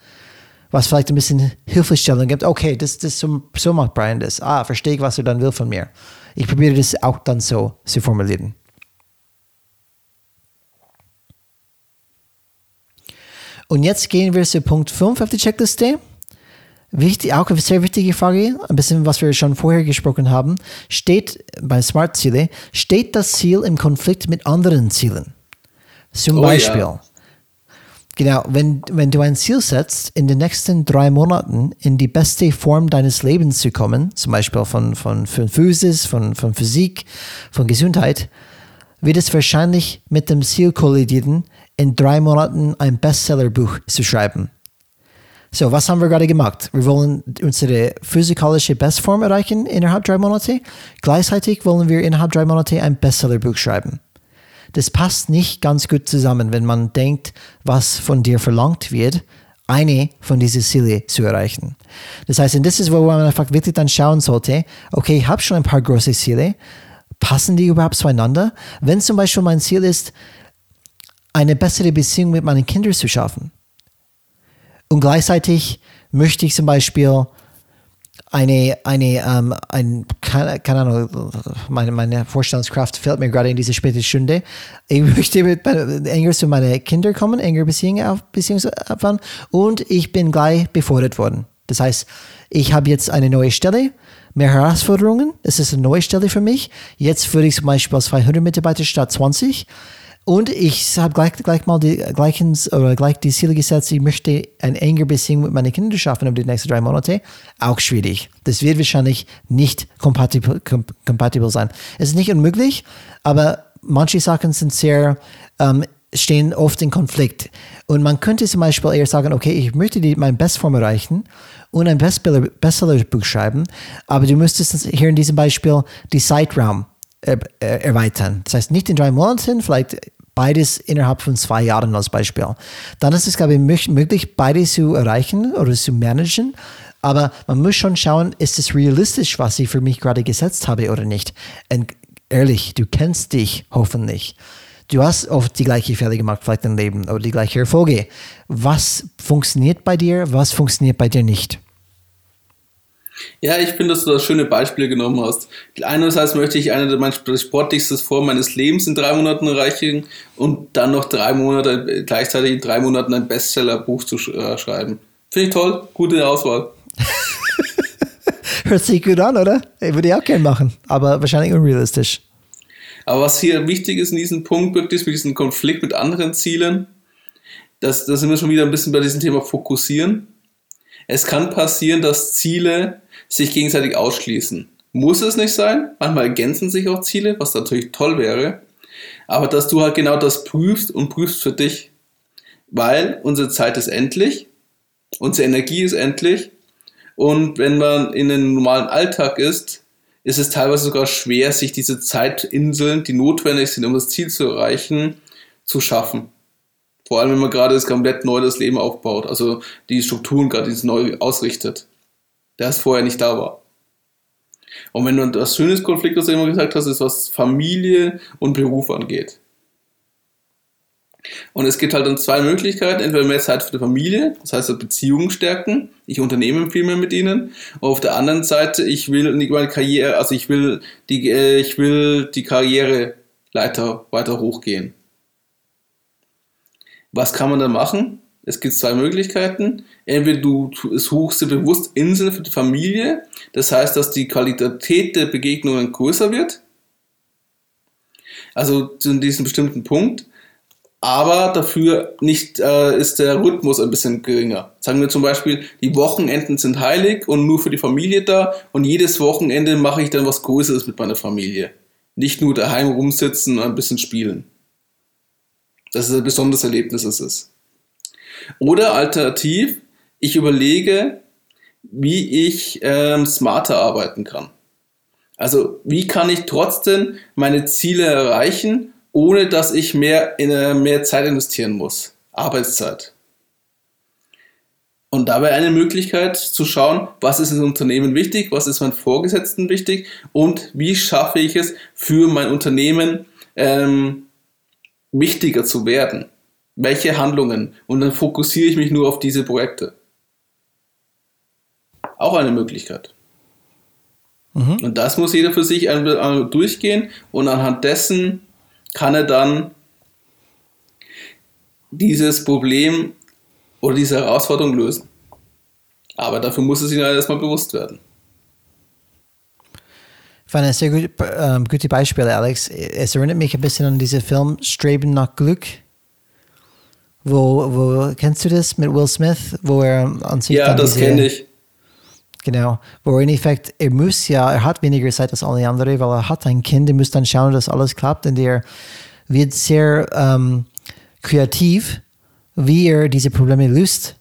was vielleicht ein bisschen Hilfestellung gibt. Okay, das, das so, so macht Brian das. Ah, verstehe ich, was er dann will von mir. Ich probiere das auch dann so zu formulieren. Und jetzt gehen wir zu Punkt 5 auf die Checkliste. Wichtig, auch eine sehr wichtige Frage, ein bisschen, was wir schon vorher gesprochen haben. Steht bei Smart Ziele, steht das Ziel im Konflikt mit anderen Zielen? Zum oh, Beispiel, ja. Genau, wenn, wenn du ein Ziel setzt, in den nächsten drei Monaten in die beste Form deines Lebens zu kommen, zum Beispiel von, von, von Physis, von, von Physik, von Gesundheit, wird es wahrscheinlich mit dem Ziel kollidieren, in drei Monaten ein Bestsellerbuch zu schreiben. So, was haben wir gerade gemacht? Wir wollen unsere physikalische Bestform erreichen innerhalb drei Monate. Gleichzeitig wollen wir innerhalb drei Monate ein Bestsellerbuch schreiben das passt nicht ganz gut zusammen, wenn man denkt, was von dir verlangt wird, eine von diesen Zielen zu erreichen. Das heißt, und das ist, wo man einfach wirklich dann schauen sollte, okay, ich habe schon ein paar große Ziele, passen die überhaupt zueinander? Wenn zum Beispiel mein Ziel ist, eine bessere Beziehung mit meinen Kindern zu schaffen und gleichzeitig möchte ich zum Beispiel eine, eine, ähm, ein, keine, keine Ahnung, meine, meine Vorstellungskraft fällt mir gerade in diese späte Stunde. Ich möchte mit, enger zu meinen Kindern kommen, enger Beziehungen auf, aufbauen und ich bin gleich befördert worden. Das heißt, ich habe jetzt eine neue Stelle, mehr Herausforderungen, es ist eine neue Stelle für mich. Jetzt führe ich zum Beispiel 200 Mitarbeiter statt 20 und ich habe gleich, gleich mal die, gleichen, oder gleich die Ziele gesetzt, ich möchte eine enge Beziehung mit meinen Kindern schaffen über die nächsten drei Monate. Auch schwierig. Das wird wahrscheinlich nicht kompatibel, kompatibel sein. Es ist nicht unmöglich, aber manche Sachen sind sehr, ähm, stehen oft in Konflikt. Und man könnte zum Beispiel eher sagen, okay, ich möchte die, meine Bestform erreichen und ein Bestseller-Buch schreiben, aber du müsstest hier in diesem Beispiel die Zeitraum erweitern. Das heißt, nicht in drei Monaten, vielleicht beides innerhalb von zwei Jahren als Beispiel. Dann ist es, glaube ich, möglich, beides zu erreichen oder zu managen. Aber man muss schon schauen, ist es realistisch, was ich für mich gerade gesetzt habe oder nicht. Und ehrlich, du kennst dich hoffentlich. Du hast oft die gleiche Fälle gemacht, vielleicht im Leben oder die gleiche Erfolge. Was funktioniert bei dir, was funktioniert bei dir nicht? Ja, ich finde, dass du da schöne Beispiele genommen hast. Einerseits möchte ich eine der sportlichsten Formen meines Lebens in drei Monaten erreichen und dann noch drei Monate, gleichzeitig in drei Monaten ein Bestsellerbuch zu äh, schreiben. Finde ich toll, gute Auswahl. Hört sich gut an, oder? Ich würde ja auch gerne machen, aber wahrscheinlich unrealistisch. Aber was hier wichtig ist in diesem Punkt, wirklich mit diesem Konflikt mit anderen Zielen, das, da sind wir schon wieder ein bisschen bei diesem Thema fokussieren. Es kann passieren, dass Ziele sich gegenseitig ausschließen. Muss es nicht sein. Manchmal ergänzen sich auch Ziele, was natürlich toll wäre. Aber dass du halt genau das prüfst und prüfst für dich. Weil unsere Zeit ist endlich, unsere Energie ist endlich. Und wenn man in einem normalen Alltag ist, ist es teilweise sogar schwer, sich diese Zeitinseln, die notwendig sind, um das Ziel zu erreichen, zu schaffen. Vor allem, wenn man gerade das komplett neu das Leben aufbaut, also die Strukturen gerade neu ausrichtet es vorher nicht da war. Und wenn du das schönes Konflikt, was du immer gesagt hast, ist, was Familie und Beruf angeht. Und es gibt halt dann zwei Möglichkeiten. Entweder mehr Zeit für die Familie, das heißt Beziehungen stärken. Ich unternehme viel mehr mit ihnen. Und auf der anderen Seite, ich will meine Karriere, also ich will die, äh, ich will die Karriereleiter weiter hochgehen. Was kann man da machen? Es gibt zwei Möglichkeiten. Entweder du suchst dir bewusst Inseln für die Familie, das heißt, dass die Qualität der Begegnungen größer wird. Also zu diesem bestimmten Punkt. Aber dafür nicht äh, ist der Rhythmus ein bisschen geringer. Sagen wir zum Beispiel, die Wochenenden sind heilig und nur für die Familie da und jedes Wochenende mache ich dann was Größeres mit meiner Familie. Nicht nur daheim rumsitzen und ein bisschen spielen. Das ist ein besonderes Erlebnis ist es. Oder alternativ, ich überlege, wie ich ähm, smarter arbeiten kann. Also wie kann ich trotzdem meine Ziele erreichen, ohne dass ich mehr, in, äh, mehr Zeit investieren muss. Arbeitszeit. Und dabei eine Möglichkeit zu schauen, was ist im Unternehmen wichtig, was ist meinem Vorgesetzten wichtig und wie schaffe ich es für mein Unternehmen ähm, wichtiger zu werden welche Handlungen und dann fokussiere ich mich nur auf diese Projekte. Auch eine Möglichkeit. Mhm. Und das muss jeder für sich durchgehen und anhand dessen kann er dann dieses Problem oder diese Herausforderung lösen. Aber dafür muss es sich erstmal bewusst werden. Ich fand ein sehr gut, ähm, gute Beispiele, Alex. Es erinnert mich ein bisschen an diesen Film Streben nach Glück wo, wo, kennst du das mit Will Smith, wo er an sich Ja, das kenne ich. Genau, wo er in Effekt, er muss ja, er hat weniger Zeit als alle anderen, weil er hat ein Kind, er muss dann schauen, dass alles klappt und er wird sehr ähm, kreativ, wie er diese Probleme löst.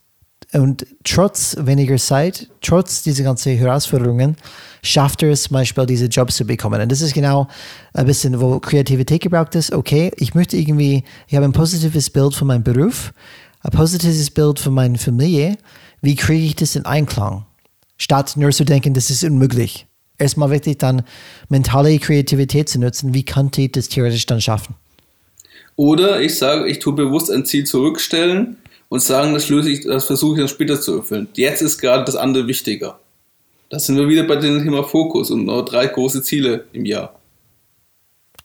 Und trotz weniger Zeit, trotz dieser ganzen Herausforderungen, schafft er es zum Beispiel, diese Jobs zu bekommen. Und das ist genau ein bisschen, wo Kreativität gebraucht ist. Okay, ich möchte irgendwie, ich habe ein positives Bild von meinem Beruf, ein positives Bild von meiner Familie. Wie kriege ich das in Einklang? Statt nur zu denken, das ist unmöglich. Erstmal wirklich dann mentale Kreativität zu nutzen. Wie könnte ich das theoretisch dann schaffen? Oder ich sage, ich tue bewusst ein Ziel zurückstellen und sagen, das löse ich, das versuche ich dann später zu erfüllen. Jetzt ist gerade das andere wichtiger. Da sind wir wieder bei dem Thema Fokus und nur drei große Ziele im Jahr.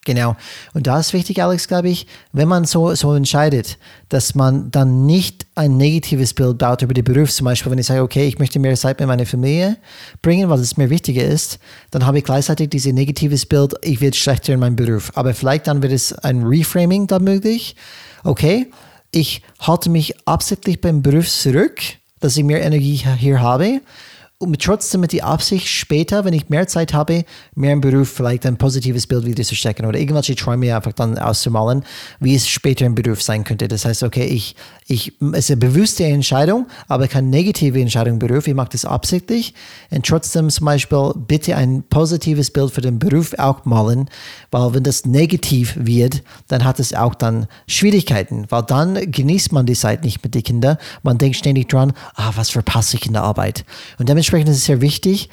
Genau. Und da ist wichtig, Alex, glaube ich, wenn man so, so entscheidet, dass man dann nicht ein negatives Bild baut über den Beruf. Zum Beispiel, wenn ich sage, okay, ich möchte mehr Zeit mit meiner Familie bringen, weil es mir wichtiger ist, dann habe ich gleichzeitig dieses negatives Bild, ich werde schlechter in meinem Beruf. Aber vielleicht dann wird es ein Reframing da möglich. Okay, ich halte mich absichtlich beim Beruf zurück, dass ich mehr Energie hier habe und trotzdem mit der Absicht, später, wenn ich mehr Zeit habe, mehr im Beruf vielleicht ein positives Bild wieder zu stecken oder irgendwelche Träume einfach dann auszumalen, wie es später im Beruf sein könnte. Das heißt, okay, ich, ich, es ist eine bewusste Entscheidung, aber keine negative Entscheidung im Beruf. Ich mache das absichtlich und trotzdem zum Beispiel bitte ein positives Bild für den Beruf auch malen, weil wenn das negativ wird, dann hat es auch dann Schwierigkeiten, weil dann genießt man die Zeit nicht mit den Kindern. Man denkt ständig dran, ah, was verpasse ich in der Arbeit? Und dementsprechend ist es sehr wichtig,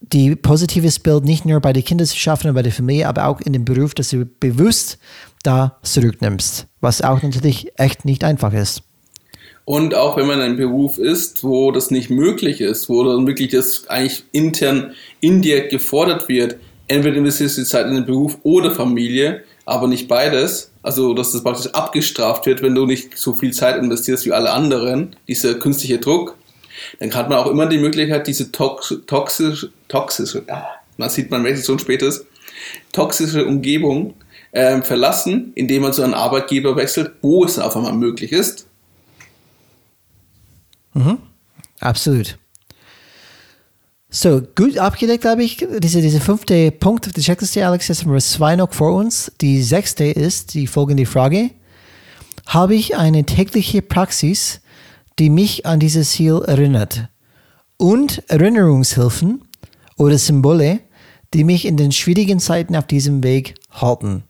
die positives Bild nicht nur bei den Kindern zu schaffen und bei der Familie, aber auch in dem Beruf, dass du bewusst da zurücknimmst, was auch natürlich echt nicht einfach ist. Und auch wenn man in einem Beruf ist, wo das nicht möglich ist, wo dann wirklich das eigentlich intern indirekt gefordert wird, entweder investierst du die Zeit in den Beruf oder Familie, aber nicht beides. Also, dass das praktisch abgestraft wird, wenn du nicht so viel Zeit investierst wie alle anderen, dieser künstliche Druck. Dann hat man auch immer die Möglichkeit, diese tox toxische, toxische, ah, man sieht man, welches so spät ist, toxische Umgebung äh, verlassen, indem man zu einem Arbeitgeber wechselt, wo es auf einmal möglich ist. Mhm. Absolut. So, gut abgedeckt habe ich. Diese, diese fünfte Punkt auf der Checkliste, Alex, jetzt haben wir zwei noch vor uns. Die sechste ist die folgende Frage. Habe ich eine tägliche Praxis, die mich an dieses Ziel erinnert? Und Erinnerungshilfen oder Symbole, die mich in den schwierigen Zeiten auf diesem Weg halten?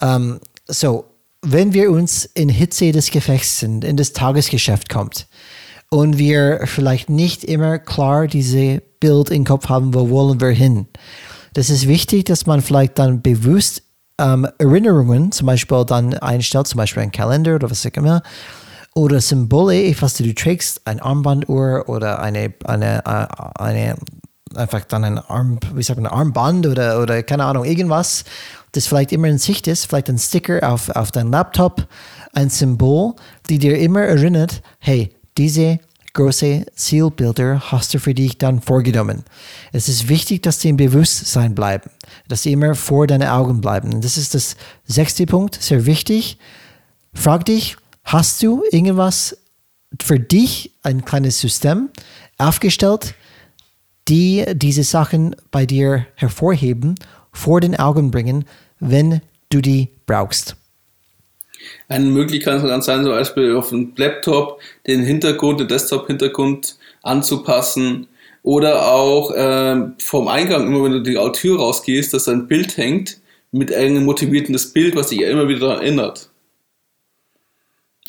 Ähm, so, wenn wir uns in Hitze des Gefechts sind, in das Tagesgeschäft kommt und wir vielleicht nicht immer klar diese Bild im Kopf haben, wo wollen wir hin. Das ist wichtig, dass man vielleicht dann bewusst ähm, Erinnerungen zum Beispiel dann einstellt, zum Beispiel ein Kalender oder was auch immer, oder Symbole, was du trägst, ein Armbanduhr oder eine, eine, äh, eine einfach dann ein Arm, wie sagt man, Armband oder, oder keine Ahnung, irgendwas, das vielleicht immer in Sicht ist, vielleicht ein Sticker auf, auf dein Laptop, ein Symbol, die dir immer erinnert, hey, diese große Zielbilder hast du für dich dann vorgenommen. Es ist wichtig, dass sie im Bewusstsein bleiben, dass sie immer vor deinen Augen bleiben. Das ist das sechste Punkt, sehr wichtig. Frag dich, hast du irgendwas für dich, ein kleines System aufgestellt, die diese Sachen bei dir hervorheben, vor den Augen bringen, wenn du die brauchst? Eine Möglichkeit kann sein, zum Beispiel auf dem Laptop den Hintergrund, den Desktop-Hintergrund anzupassen oder auch äh, vom Eingang, immer wenn du die Tür rausgehst, dass ein Bild hängt mit einem motivierendes Bild, was dich immer wieder daran erinnert.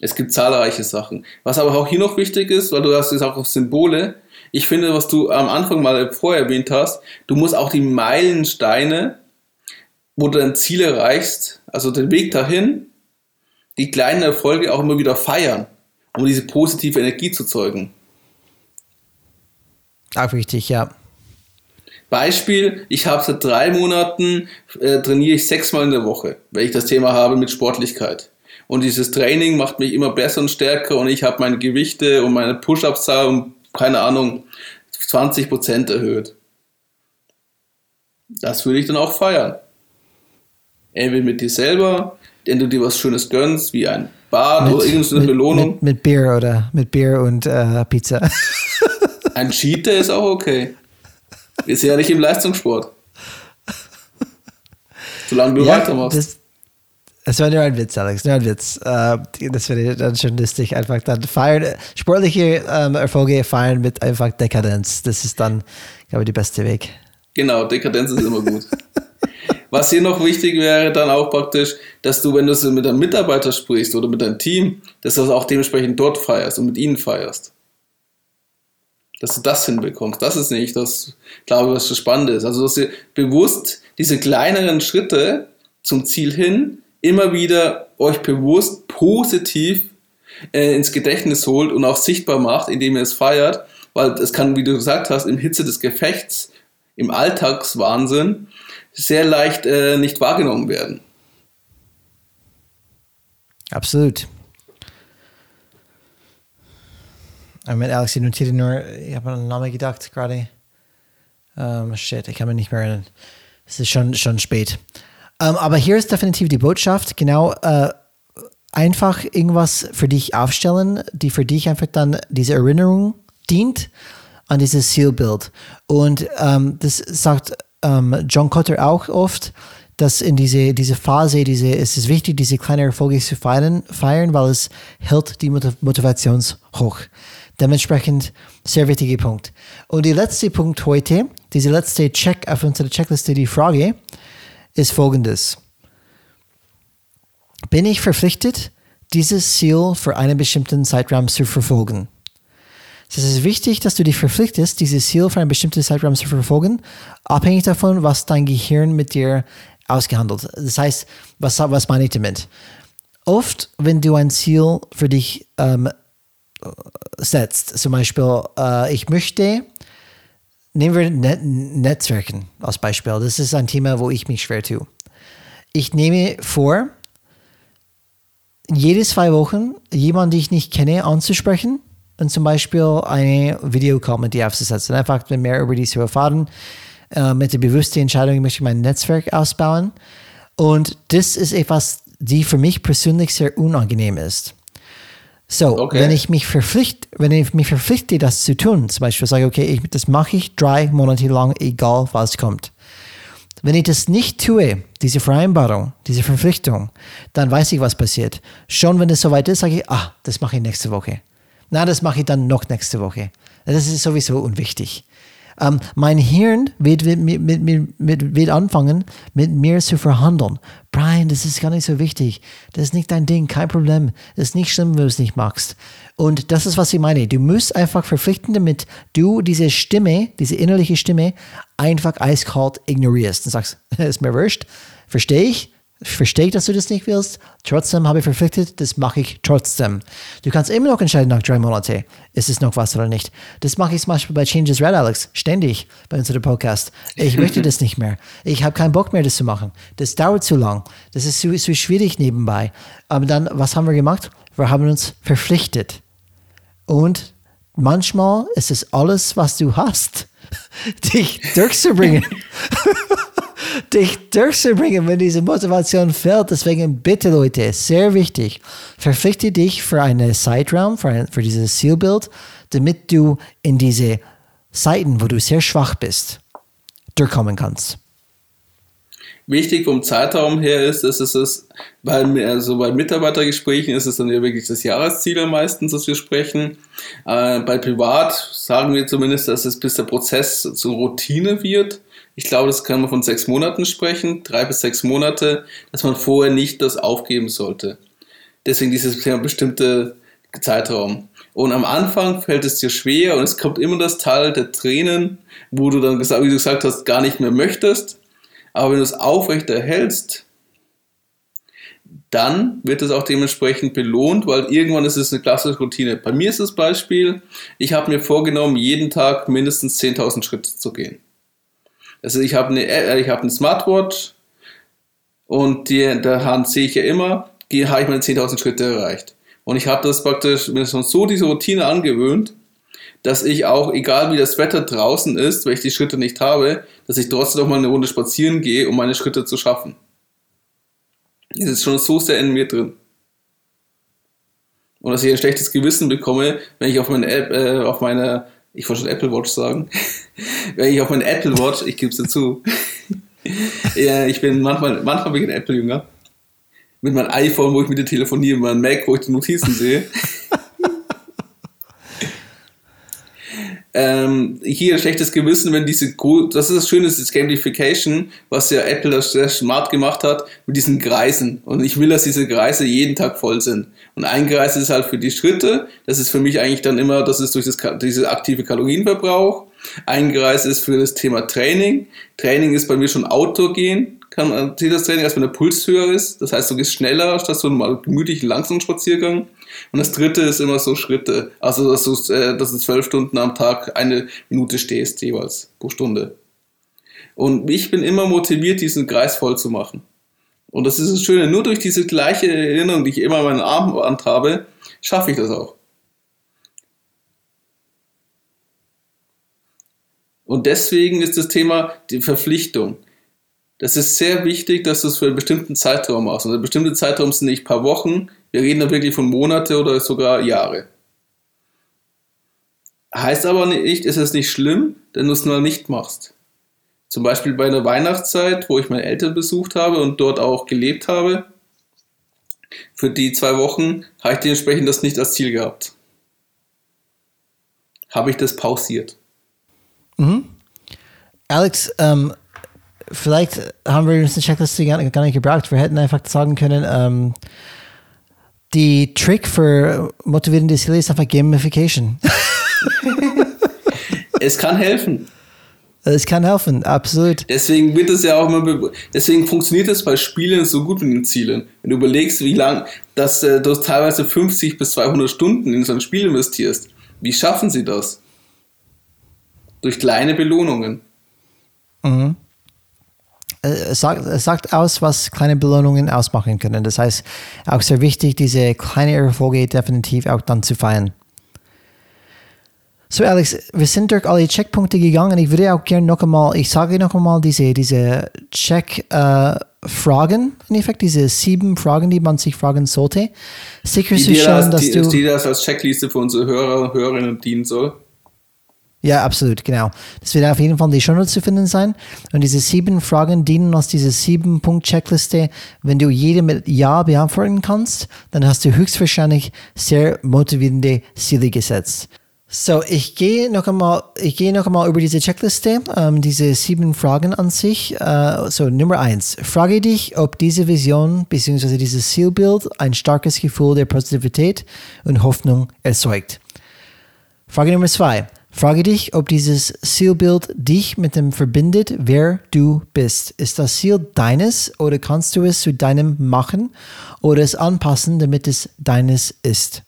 Es gibt zahlreiche Sachen. Was aber auch hier noch wichtig ist, weil du hast jetzt auch Symbole. Ich finde, was du am Anfang mal vorher erwähnt hast, du musst auch die Meilensteine, wo du dein Ziel erreichst, also den Weg dahin, die kleinen Erfolge auch immer wieder feiern, um diese positive Energie zu zeugen. Auch wichtig, ja. Beispiel, ich habe seit drei Monaten, äh, trainiere ich sechsmal in der Woche, weil ich das Thema habe mit Sportlichkeit. Und dieses Training macht mich immer besser und stärker und ich habe meine Gewichte und meine Push-Ups-Zahl um, keine Ahnung, 20% erhöht. Das würde ich dann auch feiern. Entweder mit dir selber, wenn du dir was Schönes gönnst, wie ein Bad mit, oder irgendeine mit, Belohnung. Mit, mit, Bier oder mit Bier und äh, Pizza. ein Cheat ist auch okay. Ist ja nicht im Leistungssport. Solange du ja, weitermachst. Das, das war nur ein Witz, Alex, nur ein Witz. Uh, das ich dann schon lustig. Einfach dann feiern, sportliche um, Erfolge feiern mit einfach Dekadenz. Das ist dann, glaube ich, der beste Weg. Genau, Dekadenz ist immer gut. Was hier noch wichtig wäre, dann auch praktisch, dass du, wenn du mit einem Mitarbeiter sprichst oder mit deinem Team, dass du das auch dementsprechend dort feierst und mit ihnen feierst. Dass du das hinbekommst. Das ist nicht das, glaube ich, was so spannend ist. Also, dass ihr bewusst diese kleineren Schritte zum Ziel hin immer wieder euch bewusst positiv äh, ins Gedächtnis holt und auch sichtbar macht, indem ihr es feiert, weil es kann, wie du gesagt hast, im Hitze des Gefechts, im Alltagswahnsinn sehr leicht äh, nicht wahrgenommen werden. Absolut. Mit Alex, ich notiere nur, ich habe an einen Namen gedacht gerade. Um, ähm, shit, ich kann mich nicht mehr erinnern. Es ist schon, schon spät. Um, aber hier ist definitiv die Botschaft, genau, uh, einfach irgendwas für dich aufstellen, die für dich einfach dann diese Erinnerung dient an dieses Zielbild. Und um, das sagt um, John Cotter auch oft, dass in diese, diese Phase, diese, es ist wichtig, diese kleinen Erfolge zu feiern, feiern, weil es hält die Motivation hoch. Dementsprechend sehr wichtiger Punkt. Und der letzte Punkt heute, diese letzte Check auf unserer Checkliste, die Frage, ist folgendes. Bin ich verpflichtet, dieses Ziel für einen bestimmten Zeitraum zu verfolgen? Es ist wichtig, dass du dich verpflichtest, dieses Ziel für einen bestimmten Zeitraum zu verfolgen, abhängig davon, was dein Gehirn mit dir ausgehandelt. Das heißt, was, was meine ich damit? Oft, wenn du ein Ziel für dich ähm, setzt, zum Beispiel, äh, ich möchte, nehmen wir Net Netzwerken als Beispiel, das ist ein Thema, wo ich mich schwer tue. Ich nehme vor, jede zwei Wochen jemanden, den ich nicht kenne, anzusprechen und zum Beispiel eine Videocall mit dir aufzusetzen. Einfach mehr über die zu erfahren, äh, mit der bewussten Entscheidung, ich möchte mein Netzwerk ausbauen. Und das ist etwas, die für mich persönlich sehr unangenehm ist. So, okay. wenn ich mich verpflichte, wenn ich mich verpflichte, das zu tun, zum Beispiel sage, okay, ich, das mache ich drei Monate lang, egal was kommt. Wenn ich das nicht tue, diese Vereinbarung, diese Verpflichtung, dann weiß ich, was passiert. Schon wenn es soweit ist, sage ich, ah, das mache ich nächste Woche. Na, das mache ich dann noch nächste Woche. Das ist sowieso unwichtig. Ähm, mein Hirn wird, wird, wird, wird, anfangen, mit mir zu verhandeln. Brian, das ist gar nicht so wichtig. Das ist nicht dein Ding, kein Problem. Das ist nicht schlimm, wenn du es nicht magst. Und das ist, was ich meine. Du musst einfach verpflichten, damit du diese Stimme, diese innerliche Stimme, einfach eiskalt ignorierst und sagst, ist mir wurscht, verstehe ich, ich verstehe, dass du das nicht willst. Trotzdem habe ich verpflichtet, das mache ich trotzdem. Du kannst immer noch entscheiden nach drei Monaten, ist es noch was oder nicht. Das mache ich zum Beispiel bei Changes Red Alex, ständig bei unserem Podcast. Ich möchte das nicht mehr. Ich habe keinen Bock mehr, das zu machen. Das dauert zu lang. Das ist so, so schwierig nebenbei. Aber dann, was haben wir gemacht? Wir haben uns verpflichtet. Und manchmal ist es alles, was du hast, dich durchzubringen. dich durchzubringen, wenn diese Motivation fehlt. Deswegen bitte Leute, sehr wichtig, verpflichte dich für einen Zeitraum, für, ein, für dieses Zielbild, damit du in diese Zeiten, wo du sehr schwach bist, durchkommen kannst. Wichtig vom Zeitraum her ist, dass es ist, bei, also bei Mitarbeitergesprächen ist es dann ja wirklich das Jahresziel meistens, dass wir sprechen. Äh, bei Privat sagen wir zumindest, dass es bis der Prozess zur Routine wird. Ich glaube, das kann man von sechs Monaten sprechen, drei bis sechs Monate, dass man vorher nicht das aufgeben sollte. Deswegen dieses Thema bestimmte Zeitraum. Und am Anfang fällt es dir schwer und es kommt immer das Teil der Tränen, wo du dann, wie du gesagt hast, gar nicht mehr möchtest. Aber wenn du es aufrecht erhältst, dann wird es auch dementsprechend belohnt, weil irgendwann ist es eine klassische Routine. Bei mir ist das Beispiel, ich habe mir vorgenommen, jeden Tag mindestens 10.000 Schritte zu gehen. Also ich habe eine, äh, ich habe eine Smartwatch und die, Hand sehe ich ja immer, habe ich meine 10.000 Schritte erreicht. Und ich habe das praktisch mir schon so diese Routine angewöhnt, dass ich auch, egal wie das Wetter draußen ist, weil ich die Schritte nicht habe, dass ich trotzdem noch mal eine Runde spazieren gehe, um meine Schritte zu schaffen. Es ist schon so sehr in mir drin. Und dass ich ein schlechtes Gewissen bekomme, wenn ich auf meine App, äh, auf meine, ich wollte schon Apple Watch sagen, wenn ich auf meine Apple Watch, ich gebe es dazu, ja, ich bin manchmal, manchmal bin ich ein Apple-Jünger, mit meinem iPhone, wo ich mit dir telefoniere, mit meinem Mac, wo ich die Notizen sehe. Ähm, hier schlechtes Gewissen, wenn diese, das ist das Schöne, das Gamification, was ja Apple das sehr smart gemacht hat, mit diesen Kreisen. Und ich will, dass diese Kreise jeden Tag voll sind. Und ein Kreis ist halt für die Schritte, das ist für mich eigentlich dann immer, das ist durch das, diese aktive Kalorienverbrauch. Ein Kreis ist für das Thema Training. Training ist bei mir schon Outdoor gehen, kann man, sieht das Training, als wenn der Puls höher ist. Das heißt, du gehst schneller statt so einen gemütlichen, langsamen Spaziergang. Und das dritte ist immer so Schritte. Also, dass du, äh, dass du zwölf Stunden am Tag eine Minute stehst, jeweils pro Stunde. Und ich bin immer motiviert, diesen Kreis voll zu machen. Und das ist das Schöne, nur durch diese gleiche Erinnerung, die ich immer an meinen Armband habe, schaffe ich das auch. Und deswegen ist das Thema die Verpflichtung. Das ist sehr wichtig, dass du es für einen bestimmten Zeitraum machst. Und der bestimmte Zeitraum sind nicht ein paar Wochen, wir reden da wirklich von Monate oder sogar Jahre. Heißt aber nicht, ist es nicht schlimm, wenn du es nur nicht machst. Zum Beispiel bei der Weihnachtszeit, wo ich meine Eltern besucht habe und dort auch gelebt habe. Für die zwei Wochen habe ich dementsprechend das nicht als Ziel gehabt. Habe ich das pausiert. Mhm. Alex, ähm, vielleicht haben wir uns eine Checkliste gar nicht gebraucht. Wir hätten einfach sagen können, ähm, die Trick für motivierende Ziele ist einfach Gamification. es kann helfen. Es kann helfen, absolut. Deswegen wird es ja auch immer, deswegen funktioniert es bei Spielen so gut mit den Zielen. Wenn du überlegst, wie lang, dass äh, du teilweise 50 bis 200 Stunden in so ein Spiel investierst, wie schaffen sie das? Durch kleine Belohnungen. Mhm. Äh, es sagt, es sagt aus, was kleine Belohnungen ausmachen können. Das heißt, auch sehr wichtig, diese kleinen Erfolge definitiv auch dann zu feiern. So, Alex, wir sind durch alle Checkpunkte gegangen. Ich würde auch gerne noch einmal, ich sage noch einmal diese, diese Check-Fragen, äh, in Effekt, diese sieben Fragen, die man sich fragen sollte. Sicherzustellen, dass die, du. Die das als Checkliste für unsere Hörer und Hörerinnen dienen soll. Ja, absolut, genau. Das wird auf jeden Fall in die Show zu finden sein. Und diese sieben Fragen dienen aus dieser sieben Punkt Checkliste. Wenn du jede mit Ja beantworten kannst, dann hast du höchstwahrscheinlich sehr motivierende Ziele gesetzt. So, ich gehe noch einmal, ich gehe noch einmal über diese Checkliste, ähm, diese sieben Fragen an sich. Äh, so, Nummer eins. Frage dich, ob diese Vision bzw. dieses Zielbild ein starkes Gefühl der Positivität und Hoffnung erzeugt. Frage Nummer zwei. Frage dich, ob dieses Zielbild dich mit dem verbindet, wer du bist. Ist das Ziel deines oder kannst du es zu deinem machen oder es anpassen, damit es deines ist?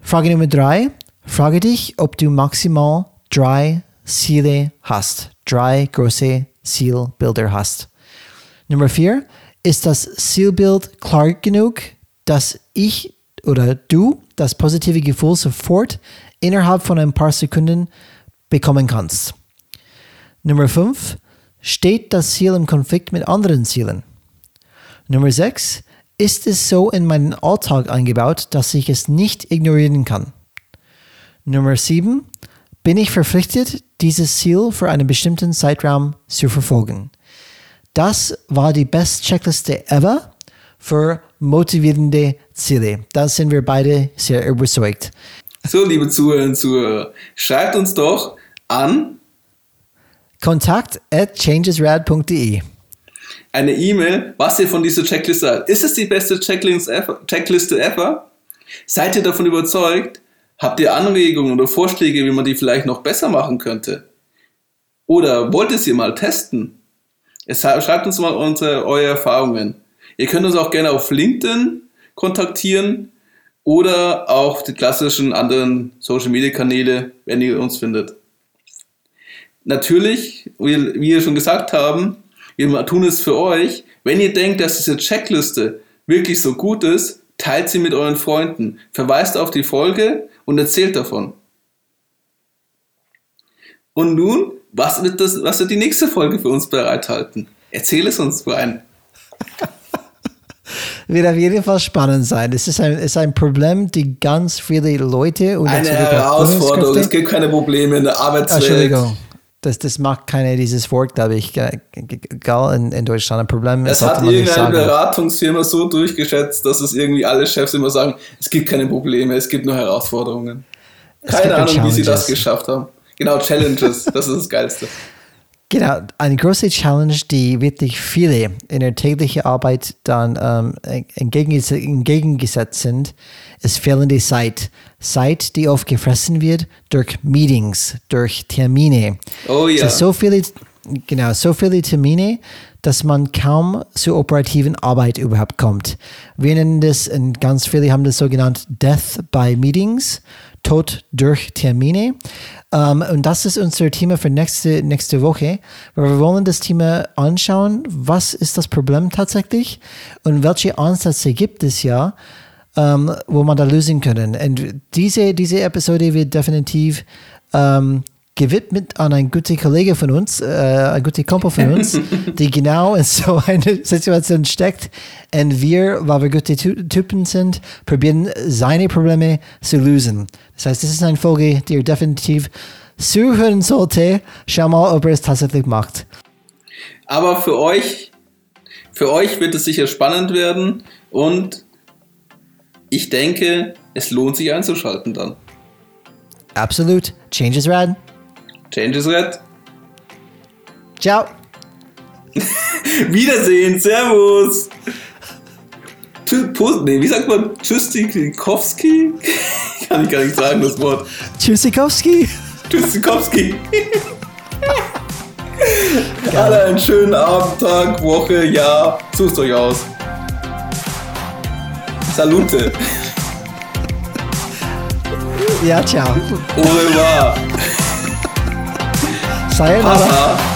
Frage Nummer drei. Frage dich, ob du maximal drei Ziele hast. Drei große Zielbilder hast. Nummer vier. Ist das Zielbild klar genug, dass ich oder du das positive Gefühl sofort innerhalb von ein paar Sekunden bekommen kannst. Nummer 5. Steht das Ziel im Konflikt mit anderen Zielen? Nummer 6. Ist es so in meinen Alltag eingebaut, dass ich es nicht ignorieren kann? Nummer 7. Bin ich verpflichtet, dieses Ziel für einen bestimmten Zeitraum zu verfolgen? Das war die best Checkliste ever für motivierende Ziele. Da sind wir beide sehr überzeugt. So, liebe Zuhörerinnen und Zuhörer, schreibt uns doch an kontakt at changesrad.de eine E-Mail, was ihr von dieser Checkliste habt. Ist es die beste Checkliste ever? Seid ihr davon überzeugt? Habt ihr Anregungen oder Vorschläge, wie man die vielleicht noch besser machen könnte? Oder wollt ihr sie mal testen? Schreibt uns mal unsere, eure Erfahrungen. Ihr könnt uns auch gerne auf LinkedIn kontaktieren oder auch die klassischen anderen Social Media Kanäle, wenn ihr uns findet. Natürlich, wie wir schon gesagt haben, wir tun es für euch. Wenn ihr denkt, dass diese Checkliste wirklich so gut ist, teilt sie mit euren Freunden, verweist auf die Folge und erzählt davon. Und nun, was wird, das, was wird die nächste Folge für uns bereithalten? Erzähl es uns, Brian. wird auf jeden Fall spannend sein. Es ist ein, ist ein Problem, die ganz viele Leute und Eine Herausforderung. Es gibt keine Probleme in der Arbeitswelt. Entschuldigung. Das, das macht keiner dieses Wort, glaube ich, egal in, in Deutschland. Ein Problem Es hat irgendeine. Beratungsfirma so durchgeschätzt, dass es irgendwie alle Chefs immer sagen, es gibt keine Probleme, es gibt nur Herausforderungen. Keine Ahnung, wie sie das geschafft haben. Genau, Challenges, das ist das Geilste. Genau, eine große Challenge, die wirklich viele in der täglichen Arbeit dann ähm, entgegenges entgegengesetzt sind, ist fehlende Zeit. Zeit, die oft gefressen wird durch Meetings, durch Termine. Oh ja. so viele, genau, so viele Termine, dass man kaum zur operativen Arbeit überhaupt kommt. Wir nennen das, und ganz viele haben das so genannt, Death by Meetings, Tod durch Termine. Ähm, und das ist unser Thema für nächste, nächste Woche, weil wir wollen das Thema anschauen, was ist das Problem tatsächlich und welche Ansätze gibt es ja, ähm, wo man da lösen können. Und diese, diese Episode wird definitiv ähm, gewidmet an einen guten Kollege von uns, äh, ein guter Kumpel von uns, die genau in so einer Situation steckt. Und wir, weil wir gute Ty- Typen sind, probieren seine Probleme zu lösen. Das heißt, das ist eine Folge, die ihr definitiv zuhören sollte. Schau mal, ob er es tatsächlich macht. Aber für euch, für euch wird es sicher spannend werden und ich denke, es lohnt sich einzuschalten dann. Absolut. Change is rad. Change is red. Ciao. Wiedersehen, Servus. Nee, wie sagt man? Tschüssikowski? Kann ich gar nicht sagen, das Wort. Tschüssikowski. Tschüssikowski. Alle einen schönen Abend, Tag, Woche, Jahr. Sucht euch aus. Salute. Ja, ciao. Au revoir. 啊。